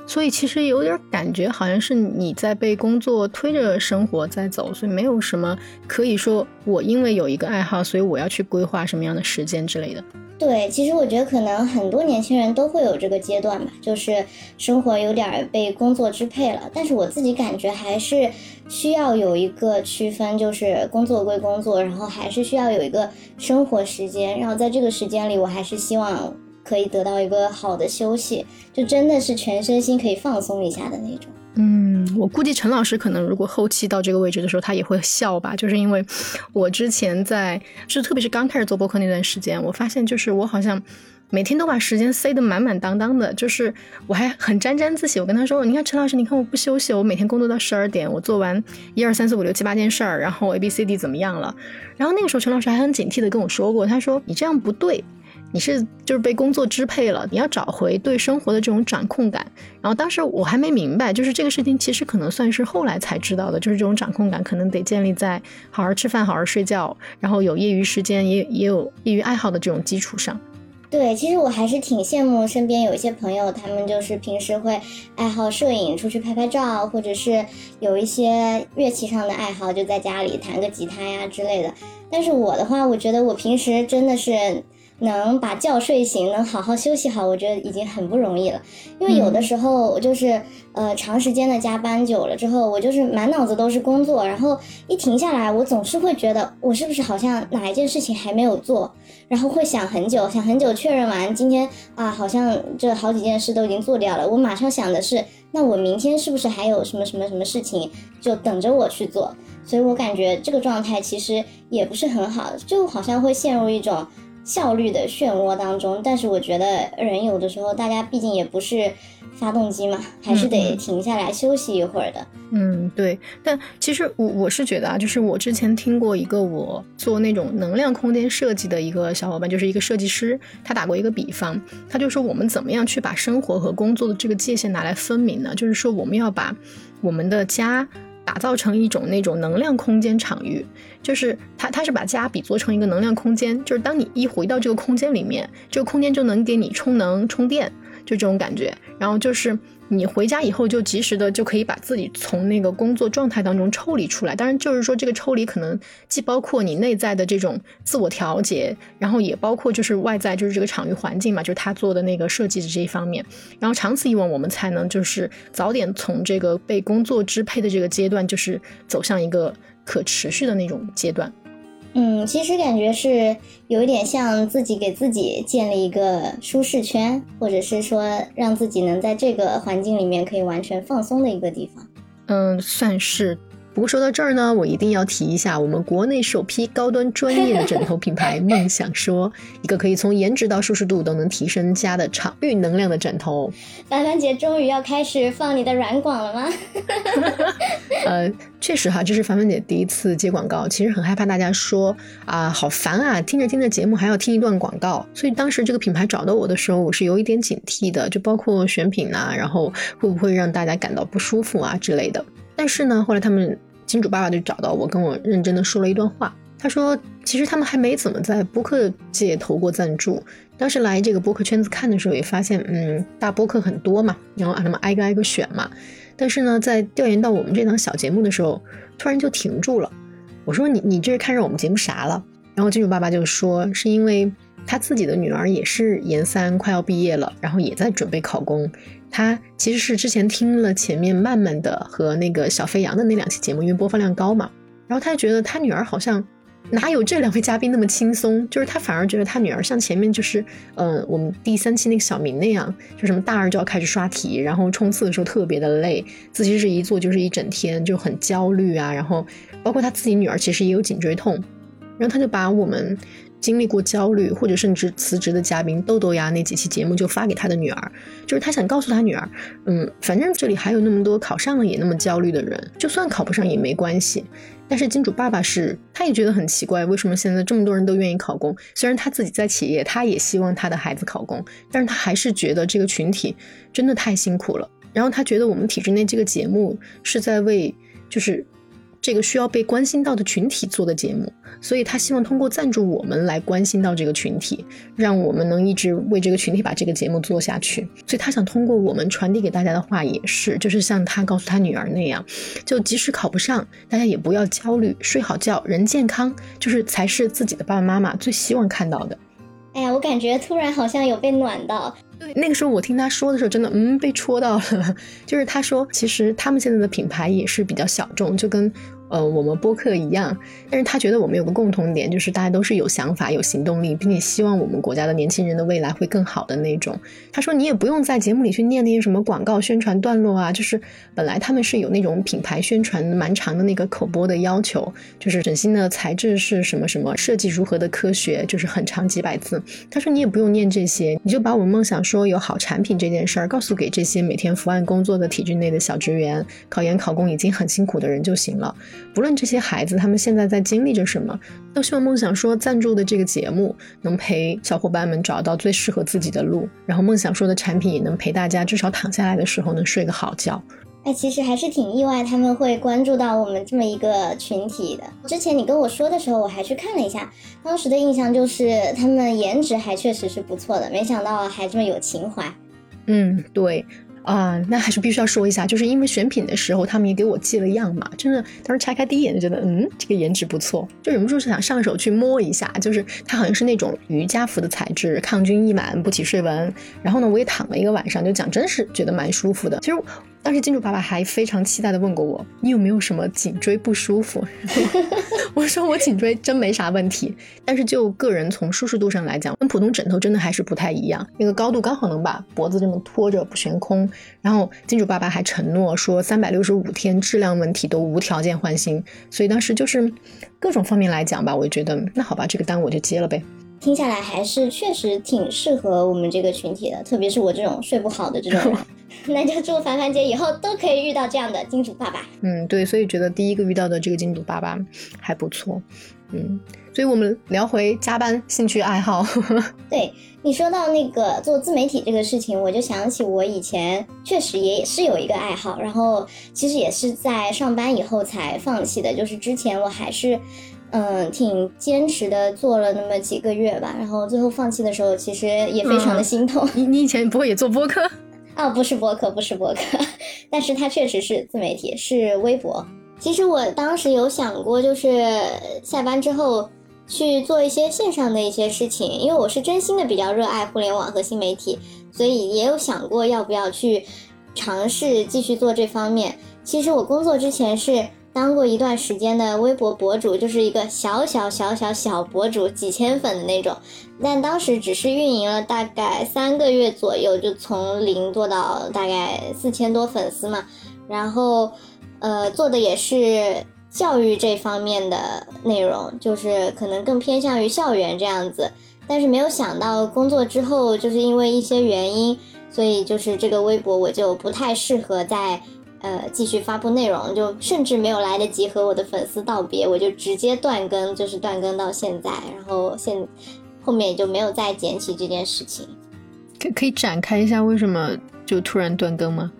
所以其实有点感觉好像是你在被工作推着生活在走，所以没有什么可以说我因为有一个爱好，所以我要去规划什么样的时间之类的。对，其实我觉得可能很多年轻人都会有这个阶段吧，就是生活有点被工作支配了。但是我自己感觉还是需要有一个区分，就是工作归工作，然后还是需要有一个生活时间。然后在这个时间里，我还是希望可以得到一个好的休息，就真的是全身心可以放松一下的那种。嗯，我估计陈老师可能如果后期到这个位置的时候，他也会笑吧。就是因为我之前在，就特别是刚开始做播客那段时间，我发现就是我好像每天都把时间塞得满满当当的，就是我还很沾沾自喜。我跟他说：“你看陈老师，你看我不休息，我每天工作到十二点，我做完一二三四五六七八件事儿，然后 A B C D 怎么样了？”然后那个时候陈老师还很警惕的跟我说过，他说：“你这样不对。”你是就是被工作支配了，你要找回对生活的这种掌控感。然后当时我还没明白，就是这个事情其实可能算是后来才知道的，就是这种掌控感可能得建立在好好吃饭、好好睡觉，然后有业余时间也也有业余爱好的这种基础上。对，其实我还是挺羡慕身边有一些朋友，他们就是平时会爱好摄影，出去拍拍照，或者是有一些乐器上的爱好，就在家里弹个吉他呀之类的。但是我的话，我觉得我平时真的是。能把觉睡醒，能好好休息好，我觉得已经很不容易了。因为有的时候我就是呃长时间的加班久了之后，我就是满脑子都是工作，然后一停下来，我总是会觉得我是不是好像哪一件事情还没有做，然后会想很久，想很久确认完今天啊，好像这好几件事都已经做掉了，我马上想的是，那我明天是不是还有什么什么什么事情就等着我去做？所以我感觉这个状态其实也不是很好，就好像会陷入一种。效率的漩涡当中，但是我觉得人有的时候，大家毕竟也不是发动机嘛，还是得停下来休息一会儿的。嗯，对。但其实我我是觉得啊，就是我之前听过一个我做那种能量空间设计的一个小伙伴，就是一个设计师，他打过一个比方，他就说我们怎么样去把生活和工作的这个界限拿来分明呢？就是说我们要把我们的家。打造成一种那种能量空间场域，就是它，它是把家比作成一个能量空间，就是当你一回到这个空间里面，这个空间就能给你充能充电，就这种感觉，然后就是。你回家以后就及时的就可以把自己从那个工作状态当中抽离出来。当然，就是说这个抽离可能既包括你内在的这种自我调节，然后也包括就是外在就是这个场域环境嘛，就是他做的那个设计的这一方面。然后长此以往，我们才能就是早点从这个被工作支配的这个阶段，就是走向一个可持续的那种阶段。嗯，其实感觉是有一点像自己给自己建立一个舒适圈，或者是说让自己能在这个环境里面可以完全放松的一个地方。嗯，算是。不过说到这儿呢，我一定要提一下我们国内首批高端专业的枕头品牌梦想说，一个可以从颜值到舒适度都能提升家的场域能量的枕头。凡凡姐终于要开始放你的软广了吗？呃，确实哈，这是凡凡姐第一次接广告，其实很害怕大家说啊好烦啊，听着听着节目还要听一段广告，所以当时这个品牌找到我的时候，我是有一点警惕的，就包括选品啊，然后会不会让大家感到不舒服啊之类的。但是呢，后来他们。金主爸爸就找到我，跟我认真的说了一段话。他说，其实他们还没怎么在播客界投过赞助。当时来这个播客圈子看的时候，也发现，嗯，大播客很多嘛，然后让他们挨个挨个选嘛。但是呢，在调研到我们这档小节目的时候，突然就停住了。我说，你你这是看上我们节目啥了？然后金主爸爸就说，是因为他自己的女儿也是研三，快要毕业了，然后也在准备考公。他其实是之前听了前面慢慢的和那个小飞扬的那两期节目，因为播放量高嘛，然后他就觉得他女儿好像。哪有这两位嘉宾那么轻松？就是他反而觉得他女儿像前面就是，嗯，我们第三期那个小明那样，就什么大二就要开始刷题，然后冲刺的时候特别的累，自习室一坐就是一整天，就很焦虑啊。然后包括他自己女儿其实也有颈椎痛，然后他就把我们。经历过焦虑或者甚至辞职的嘉宾豆豆呀，那几期节目就发给他的女儿，就是他想告诉他女儿，嗯，反正这里还有那么多考上了也那么焦虑的人，就算考不上也没关系。但是金主爸爸是，他也觉得很奇怪，为什么现在这么多人都愿意考公？虽然他自己在企业，他也希望他的孩子考公，但是他还是觉得这个群体真的太辛苦了。然后他觉得我们体制内这个节目是在为，就是。这个需要被关心到的群体做的节目，所以他希望通过赞助我们来关心到这个群体，让我们能一直为这个群体把这个节目做下去。所以他想通过我们传递给大家的话也是，就是像他告诉他女儿那样，就即使考不上，大家也不要焦虑，睡好觉，人健康，就是才是自己的爸爸妈妈最希望看到的。哎呀，我感觉突然好像有被暖到。对，那个时候我听他说的时候，真的，嗯，被戳到了。就是他说，其实他们现在的品牌也是比较小众，就跟。呃，我们播客一样，但是他觉得我们有个共同点，就是大家都是有想法、有行动力，并且希望我们国家的年轻人的未来会更好的那种。他说，你也不用在节目里去念那些什么广告宣传段落啊，就是本来他们是有那种品牌宣传蛮长的那个口播的要求，就是整新的材质是什么什么，设计如何的科学，就是很长几百字。他说，你也不用念这些，你就把我们梦想说有好产品这件事儿告诉给这些每天伏案工作的体制内的小职员、考研考公已经很辛苦的人就行了。不论这些孩子他们现在在经历着什么，都希望梦想说赞助的这个节目能陪小伙伴们找到最适合自己的路，然后梦想说的产品也能陪大家至少躺下来的时候能睡个好觉。哎，其实还是挺意外，他们会关注到我们这么一个群体的。之前你跟我说的时候，我还去看了一下，当时的印象就是他们颜值还确实是不错的，没想到还这么有情怀。嗯，对。啊，那还是必须要说一下，就是因为选品的时候，他们也给我寄了样嘛，真的，当时拆开第一眼就觉得，嗯，这个颜值不错，就忍不住是想上手去摸一下，就是它好像是那种瑜伽服的材质，抗菌抑螨，不起睡纹。然后呢，我也躺了一个晚上，就讲真是觉得蛮舒服的。其实。当时金主爸爸还非常期待的问过我，你有没有什么颈椎不舒服？我说我颈椎真没啥问题，但是就个人从舒适度上来讲，跟普通枕头真的还是不太一样。那个高度刚好能把脖子这么托着不悬空。然后金主爸爸还承诺说，三百六十五天质量问题都无条件换新。所以当时就是各种方面来讲吧，我就觉得那好吧，这个单我就接了呗。听下来还是确实挺适合我们这个群体的，特别是我这种睡不好的这种人。那就祝凡凡姐以后都可以遇到这样的金主爸爸。嗯，对，所以觉得第一个遇到的这个金主爸爸还不错。嗯，所以我们聊回加班兴趣爱好。对你说到那个做自媒体这个事情，我就想起我以前确实也是有一个爱好，然后其实也是在上班以后才放弃的。就是之前我还是嗯挺坚持的做了那么几个月吧，然后最后放弃的时候，其实也非常的心痛。你你以前不会也做播客？哦，不是播客，不是播客，但是它确实是自媒体，是微博。其实我当时有想过，就是下班之后去做一些线上的一些事情，因为我是真心的比较热爱互联网和新媒体，所以也有想过要不要去尝试继续做这方面。其实我工作之前是。当过一段时间的微博博主，就是一个小小小小小博主，几千粉的那种。但当时只是运营了大概三个月左右，就从零做到大概四千多粉丝嘛。然后，呃，做的也是教育这方面的内容，就是可能更偏向于校园这样子。但是没有想到工作之后，就是因为一些原因，所以就是这个微博我就不太适合在。呃，继续发布内容，就甚至没有来得及和我的粉丝道别，我就直接断更，就是断更到现在，然后现后面也就没有再捡起这件事情。可可以展开一下为什么就突然断更吗？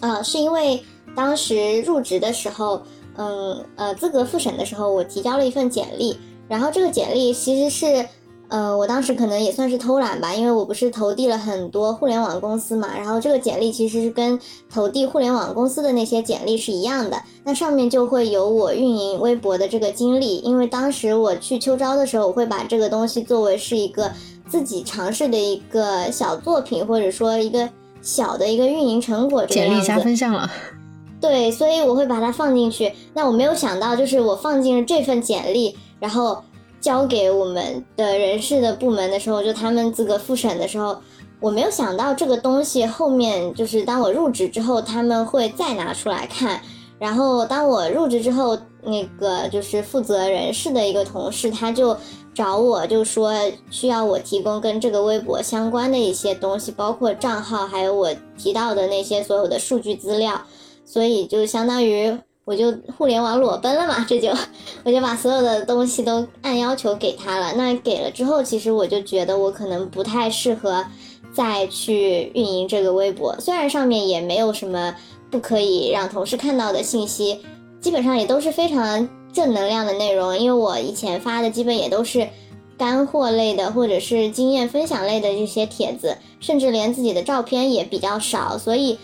呃，是因为当时入职的时候，嗯呃资格复审的时候，我提交了一份简历，然后这个简历其实是。呃，我当时可能也算是偷懒吧，因为我不是投递了很多互联网公司嘛，然后这个简历其实是跟投递互联网公司的那些简历是一样的，那上面就会有我运营微博的这个经历，因为当时我去秋招的时候，我会把这个东西作为是一个自己尝试的一个小作品，或者说一个小的一个运营成果。简历加分项了。对，所以我会把它放进去。那我没有想到，就是我放进了这份简历，然后。交给我们的人事的部门的时候，就他们资格复审的时候，我没有想到这个东西后面就是当我入职之后，他们会再拿出来看。然后当我入职之后，那个就是负责人事的一个同事，他就找我，就说需要我提供跟这个微博相关的一些东西，包括账号，还有我提到的那些所有的数据资料。所以就相当于。我就互联网裸奔了嘛，这就我就把所有的东西都按要求给他了。那给了之后，其实我就觉得我可能不太适合再去运营这个微博。虽然上面也没有什么不可以让同事看到的信息，基本上也都是非常正能量的内容。因为我以前发的基本也都是干货类的，或者是经验分享类的这些帖子，甚至连自己的照片也比较少，所以。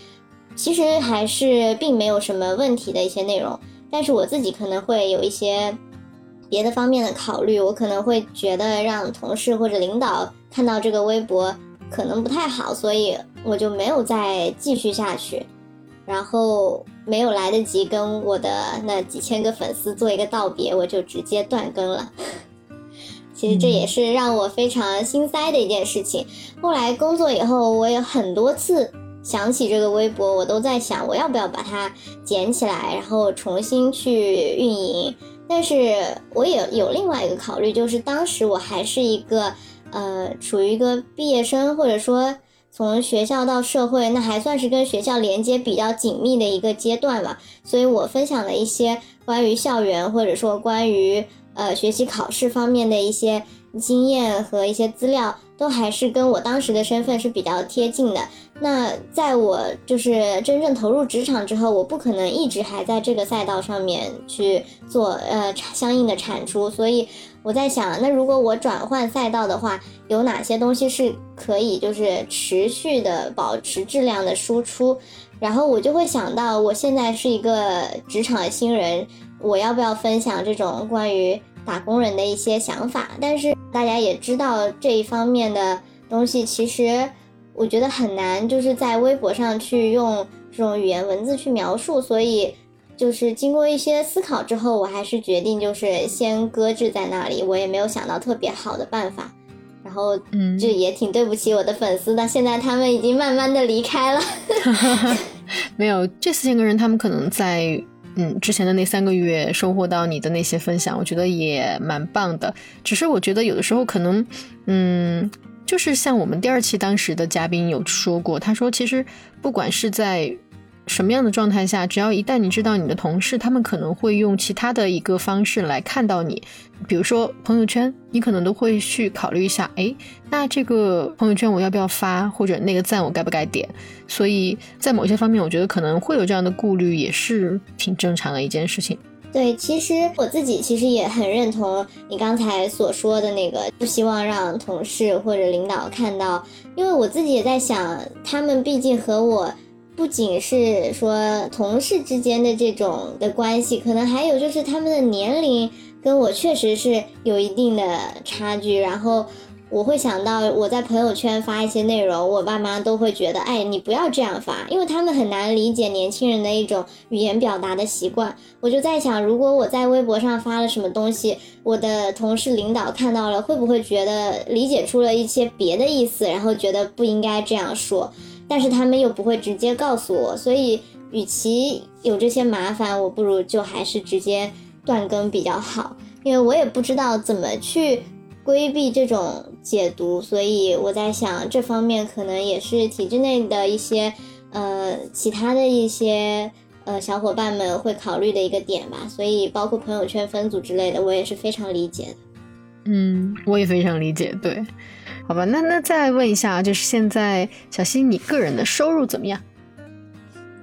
其实还是并没有什么问题的一些内容，但是我自己可能会有一些别的方面的考虑，我可能会觉得让同事或者领导看到这个微博可能不太好，所以我就没有再继续下去，然后没有来得及跟我的那几千个粉丝做一个道别，我就直接断更了。其实这也是让我非常心塞的一件事情。后来工作以后，我有很多次。想起这个微博，我都在想，我要不要把它捡起来，然后重新去运营。但是我也有另外一个考虑，就是当时我还是一个呃，处于一个毕业生，或者说从学校到社会，那还算是跟学校连接比较紧密的一个阶段吧。所以我分享了一些关于校园，或者说关于呃学习考试方面的一些经验和一些资料。都还是跟我当时的身份是比较贴近的。那在我就是真正投入职场之后，我不可能一直还在这个赛道上面去做呃相应的产出。所以我在想，那如果我转换赛道的话，有哪些东西是可以就是持续的保持质量的输出？然后我就会想到，我现在是一个职场新人，我要不要分享这种关于？打工人的一些想法，但是大家也知道这一方面的东西，其实我觉得很难，就是在微博上去用这种语言文字去描述，所以就是经过一些思考之后，我还是决定就是先搁置在那里，我也没有想到特别好的办法，然后嗯，就也挺对不起我的粉丝的，现在他们已经慢慢的离开了，没有这四千个人，他们可能在。嗯，之前的那三个月收获到你的那些分享，我觉得也蛮棒的。只是我觉得有的时候可能，嗯，就是像我们第二期当时的嘉宾有说过，他说其实不管是在。什么样的状态下，只要一旦你知道你的同事，他们可能会用其他的一个方式来看到你，比如说朋友圈，你可能都会去考虑一下，哎，那这个朋友圈我要不要发，或者那个赞我该不该点？所以在某些方面，我觉得可能会有这样的顾虑，也是挺正常的一件事情。对，其实我自己其实也很认同你刚才所说的那个，不希望让同事或者领导看到，因为我自己也在想，他们毕竟和我。不仅是说同事之间的这种的关系，可能还有就是他们的年龄跟我确实是有一定的差距。然后我会想到我在朋友圈发一些内容，我爸妈都会觉得，哎，你不要这样发，因为他们很难理解年轻人的一种语言表达的习惯。我就在想，如果我在微博上发了什么东西，我的同事领导看到了，会不会觉得理解出了一些别的意思，然后觉得不应该这样说？但是他们又不会直接告诉我，所以与其有这些麻烦，我不如就还是直接断更比较好。因为我也不知道怎么去规避这种解读，所以我在想这方面可能也是体制内的一些呃其他的一些呃小伙伴们会考虑的一个点吧。所以包括朋友圈分组之类的，我也是非常理解的。嗯，我也非常理解，对。好吧，那那再问一下，就是现在小溪你个人的收入怎么样？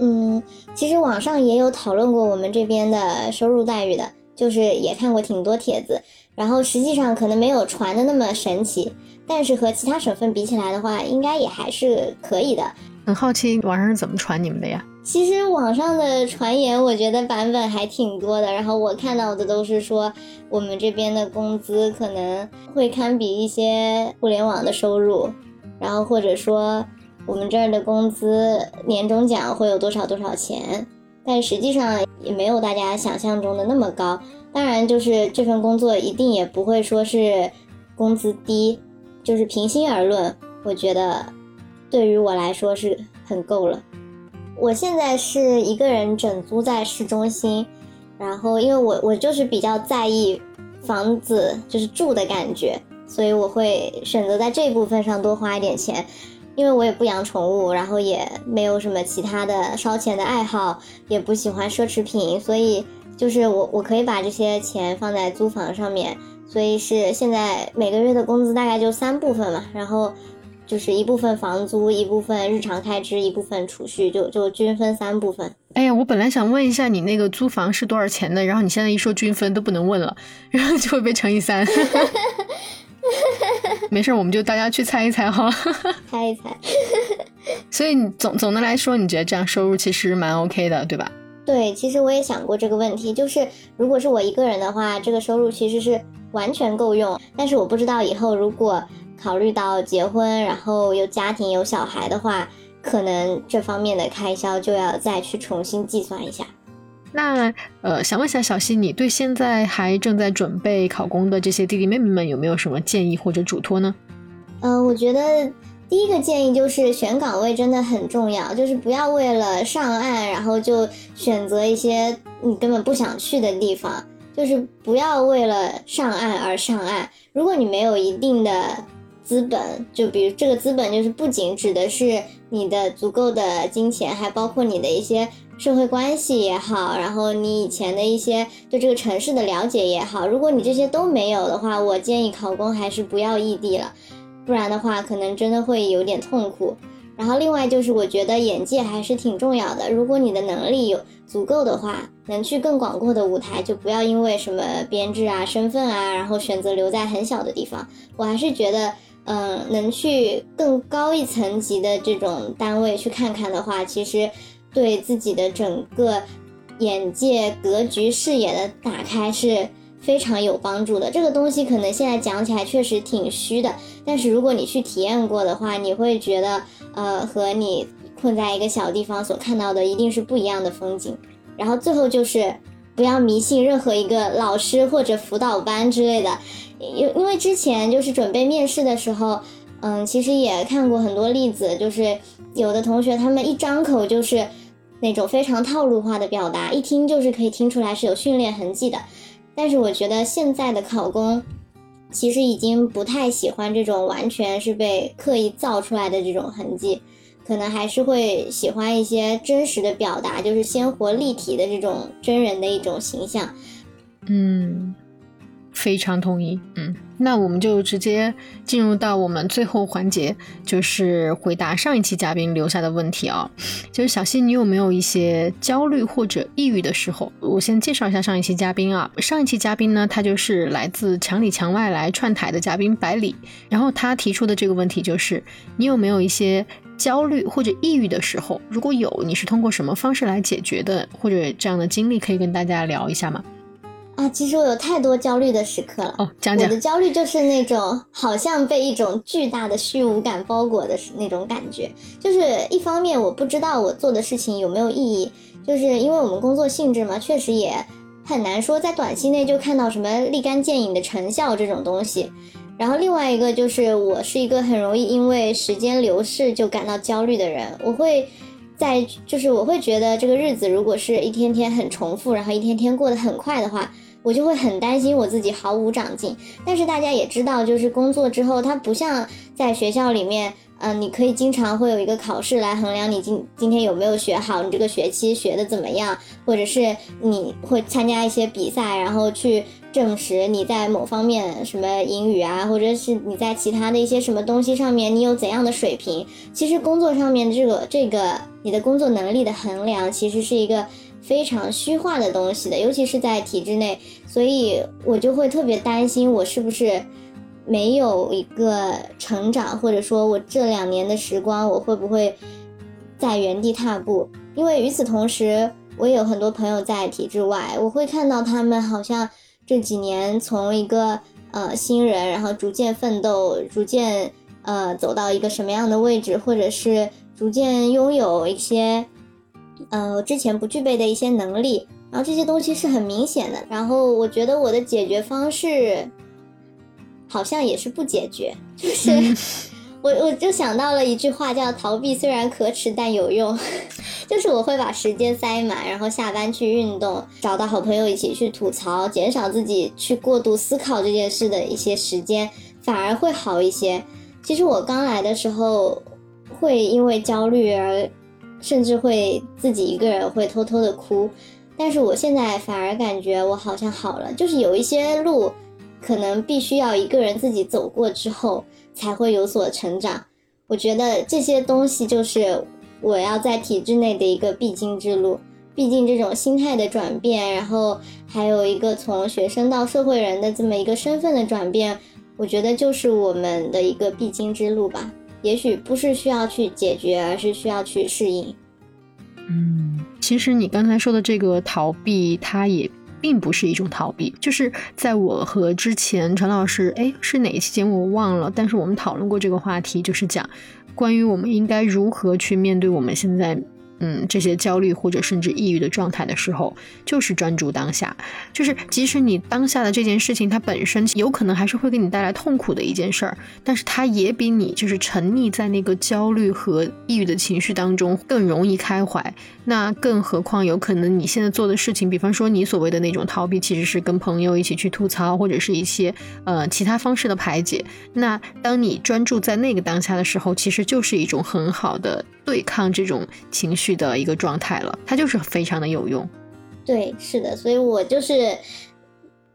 嗯，其实网上也有讨论过我们这边的收入待遇的，就是也看过挺多帖子，然后实际上可能没有传的那么神奇，但是和其他省份比起来的话，应该也还是可以的。很好奇网上是怎么传你们的呀？其实网上的传言，我觉得版本还挺多的，然后我看到的都是说我们这边的工资可能会堪比一些互联网的收入，然后或者说。我们这儿的工资年终奖会有多少多少钱？但实际上也没有大家想象中的那么高。当然，就是这份工作一定也不会说是工资低，就是平心而论，我觉得对于我来说是很够了。我现在是一个人整租在市中心，然后因为我我就是比较在意房子就是住的感觉，所以我会选择在这部分上多花一点钱。因为我也不养宠物，然后也没有什么其他的烧钱的爱好，也不喜欢奢侈品，所以就是我我可以把这些钱放在租房上面，所以是现在每个月的工资大概就三部分嘛，然后就是一部分房租，一部分日常开支，一部分储蓄，就就均分三部分。哎呀，我本来想问一下你那个租房是多少钱的，然后你现在一说均分都不能问了，然后就会被乘以三。没事，我们就大家去猜一猜哈，猜一猜。所以你总总的来说，你觉得这样收入其实蛮 OK 的，对吧？对，其实我也想过这个问题，就是如果是我一个人的话，这个收入其实是完全够用。但是我不知道以后如果考虑到结婚，然后有家庭有小孩的话，可能这方面的开销就要再去重新计算一下。那呃，想问一下小溪，你对现在还正在准备考公的这些弟弟妹妹们有没有什么建议或者嘱托呢？嗯，我觉得第一个建议就是选岗位真的很重要，就是不要为了上岸，然后就选择一些你根本不想去的地方，就是不要为了上岸而上岸。如果你没有一定的资本，就比如这个资本就是不仅指的是你的足够的金钱，还包括你的一些。社会关系也好，然后你以前的一些对这个城市的了解也好，如果你这些都没有的话，我建议考公还是不要异地了，不然的话可能真的会有点痛苦。然后另外就是我觉得眼界还是挺重要的，如果你的能力有足够的话，能去更广阔的舞台，就不要因为什么编制啊、身份啊，然后选择留在很小的地方。我还是觉得，嗯，能去更高一层级的这种单位去看看的话，其实。对自己的整个眼界、格局、视野的打开是非常有帮助的。这个东西可能现在讲起来确实挺虚的，但是如果你去体验过的话，你会觉得，呃，和你困在一个小地方所看到的一定是不一样的风景。然后最后就是不要迷信任何一个老师或者辅导班之类的，因因为之前就是准备面试的时候，嗯，其实也看过很多例子，就是有的同学他们一张口就是。那种非常套路化的表达，一听就是可以听出来是有训练痕迹的。但是我觉得现在的考公，其实已经不太喜欢这种完全是被刻意造出来的这种痕迹，可能还是会喜欢一些真实的表达，就是鲜活立体的这种真人的一种形象。嗯。非常同意，嗯，那我们就直接进入到我们最后环节，就是回答上一期嘉宾留下的问题啊。就是小溪，你有没有一些焦虑或者抑郁的时候？我先介绍一下上一期嘉宾啊。上一期嘉宾呢，他就是来自墙里墙外来串台的嘉宾百里。然后他提出的这个问题就是，你有没有一些焦虑或者抑郁的时候？如果有，你是通过什么方式来解决的？或者这样的经历可以跟大家聊一下吗？啊，其实我有太多焦虑的时刻了。哦，讲讲。我的焦虑就是那种好像被一种巨大的虚无感包裹的那种感觉。就是一方面我不知道我做的事情有没有意义，就是因为我们工作性质嘛，确实也很难说在短期内就看到什么立竿见影的成效这种东西。然后另外一个就是我是一个很容易因为时间流逝就感到焦虑的人。我会在就是我会觉得这个日子如果是一天天很重复，然后一天天过得很快的话。我就会很担心我自己毫无长进，但是大家也知道，就是工作之后，它不像在学校里面，嗯，你可以经常会有一个考试来衡量你今今天有没有学好，你这个学期学的怎么样，或者是你会参加一些比赛，然后去证实你在某方面什么英语啊，或者是你在其他的一些什么东西上面你有怎样的水平。其实工作上面这个这个你的工作能力的衡量，其实是一个非常虚化的东西的，尤其是在体制内。所以我就会特别担心，我是不是没有一个成长，或者说我这两年的时光，我会不会在原地踏步？因为与此同时。我有很多朋友在体制外，我会看到他们好像这几年从一个呃新人，然后逐渐奋斗，逐渐呃走到一个什么样的位置，或者是逐渐拥有一些呃之前不具备的一些能力，然后这些东西是很明显的。然后我觉得我的解决方式好像也是不解决，就是 我我就想到了一句话，叫逃避虽然可耻但有用。就是我会把时间塞满，然后下班去运动，找到好朋友一起去吐槽，减少自己去过度思考这件事的一些时间，反而会好一些。其实我刚来的时候，会因为焦虑而，甚至会自己一个人会偷偷的哭，但是我现在反而感觉我好像好了。就是有一些路，可能必须要一个人自己走过之后，才会有所成长。我觉得这些东西就是。我要在体制内的一个必经之路，毕竟这种心态的转变，然后还有一个从学生到社会人的这么一个身份的转变，我觉得就是我们的一个必经之路吧。也许不是需要去解决，而是需要去适应。嗯，其实你刚才说的这个逃避，它也并不是一种逃避，就是在我和之前陈老师，哎，是哪一期节目我忘了，但是我们讨论过这个话题，就是讲。关于我们应该如何去面对我们现在。嗯，这些焦虑或者甚至抑郁的状态的时候，就是专注当下。就是即使你当下的这件事情，它本身有可能还是会给你带来痛苦的一件事儿，但是它也比你就是沉溺在那个焦虑和抑郁的情绪当中更容易开怀。那更何况有可能你现在做的事情，比方说你所谓的那种逃避，其实是跟朋友一起去吐槽，或者是一些呃其他方式的排解。那当你专注在那个当下的时候，其实就是一种很好的。对抗这种情绪的一个状态了，它就是非常的有用。对，是的，所以我就是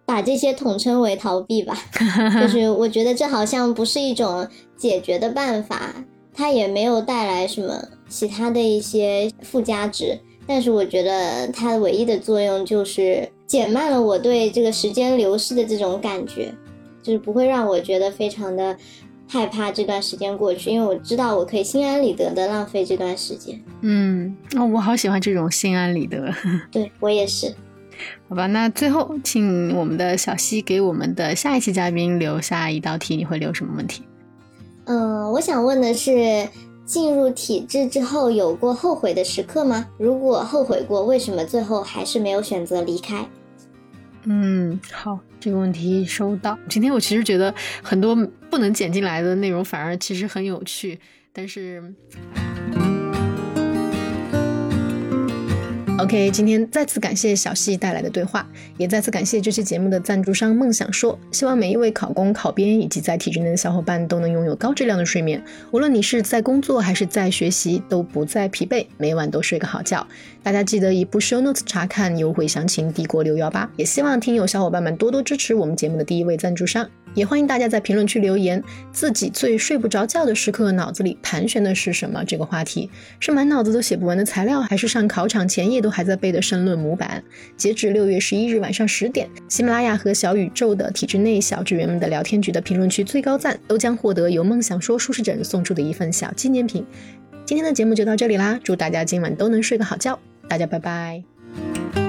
把这些统称为逃避吧。就是我觉得这好像不是一种解决的办法，它也没有带来什么其他的一些附加值。但是我觉得它唯一的作用就是减慢了我对这个时间流逝的这种感觉，就是不会让我觉得非常的。害怕这段时间过去，因为我知道我可以心安理得的浪费这段时间。嗯，哦，我好喜欢这种心安理得。对我也是。好吧，那最后请我们的小溪给我们的下一期嘉宾留下一道题，你会留什么问题？嗯，我想问的是，进入体制之后有过后悔的时刻吗？如果后悔过，为什么最后还是没有选择离开？嗯，好，这个问题收到。今天我其实觉得很多不能剪进来的内容，反而其实很有趣，但是。OK，今天再次感谢小溪带来的对话，也再次感谢这期节目的赞助商梦想说。希望每一位考公、考编以及在体制内的小伙伴都能拥有高质量的睡眠，无论你是在工作还是在学习，都不再疲惫，每晚都睡个好觉。大家记得以 show notes 查看优惠详情，帝国六幺八。也希望听友小伙伴们多多支持我们节目的第一位赞助商。也欢迎大家在评论区留言，自己最睡不着觉的时刻，脑子里盘旋的是什么？这个话题是满脑子都写不完的材料，还是上考场前夜都还在背的申论模板？截止六月十一日晚上十点，喜马拉雅和小宇宙的体制内小职员们的聊天局的评论区最高赞，都将获得由梦想说舒适枕送出的一份小纪念品。今天的节目就到这里啦，祝大家今晚都能睡个好觉，大家拜拜。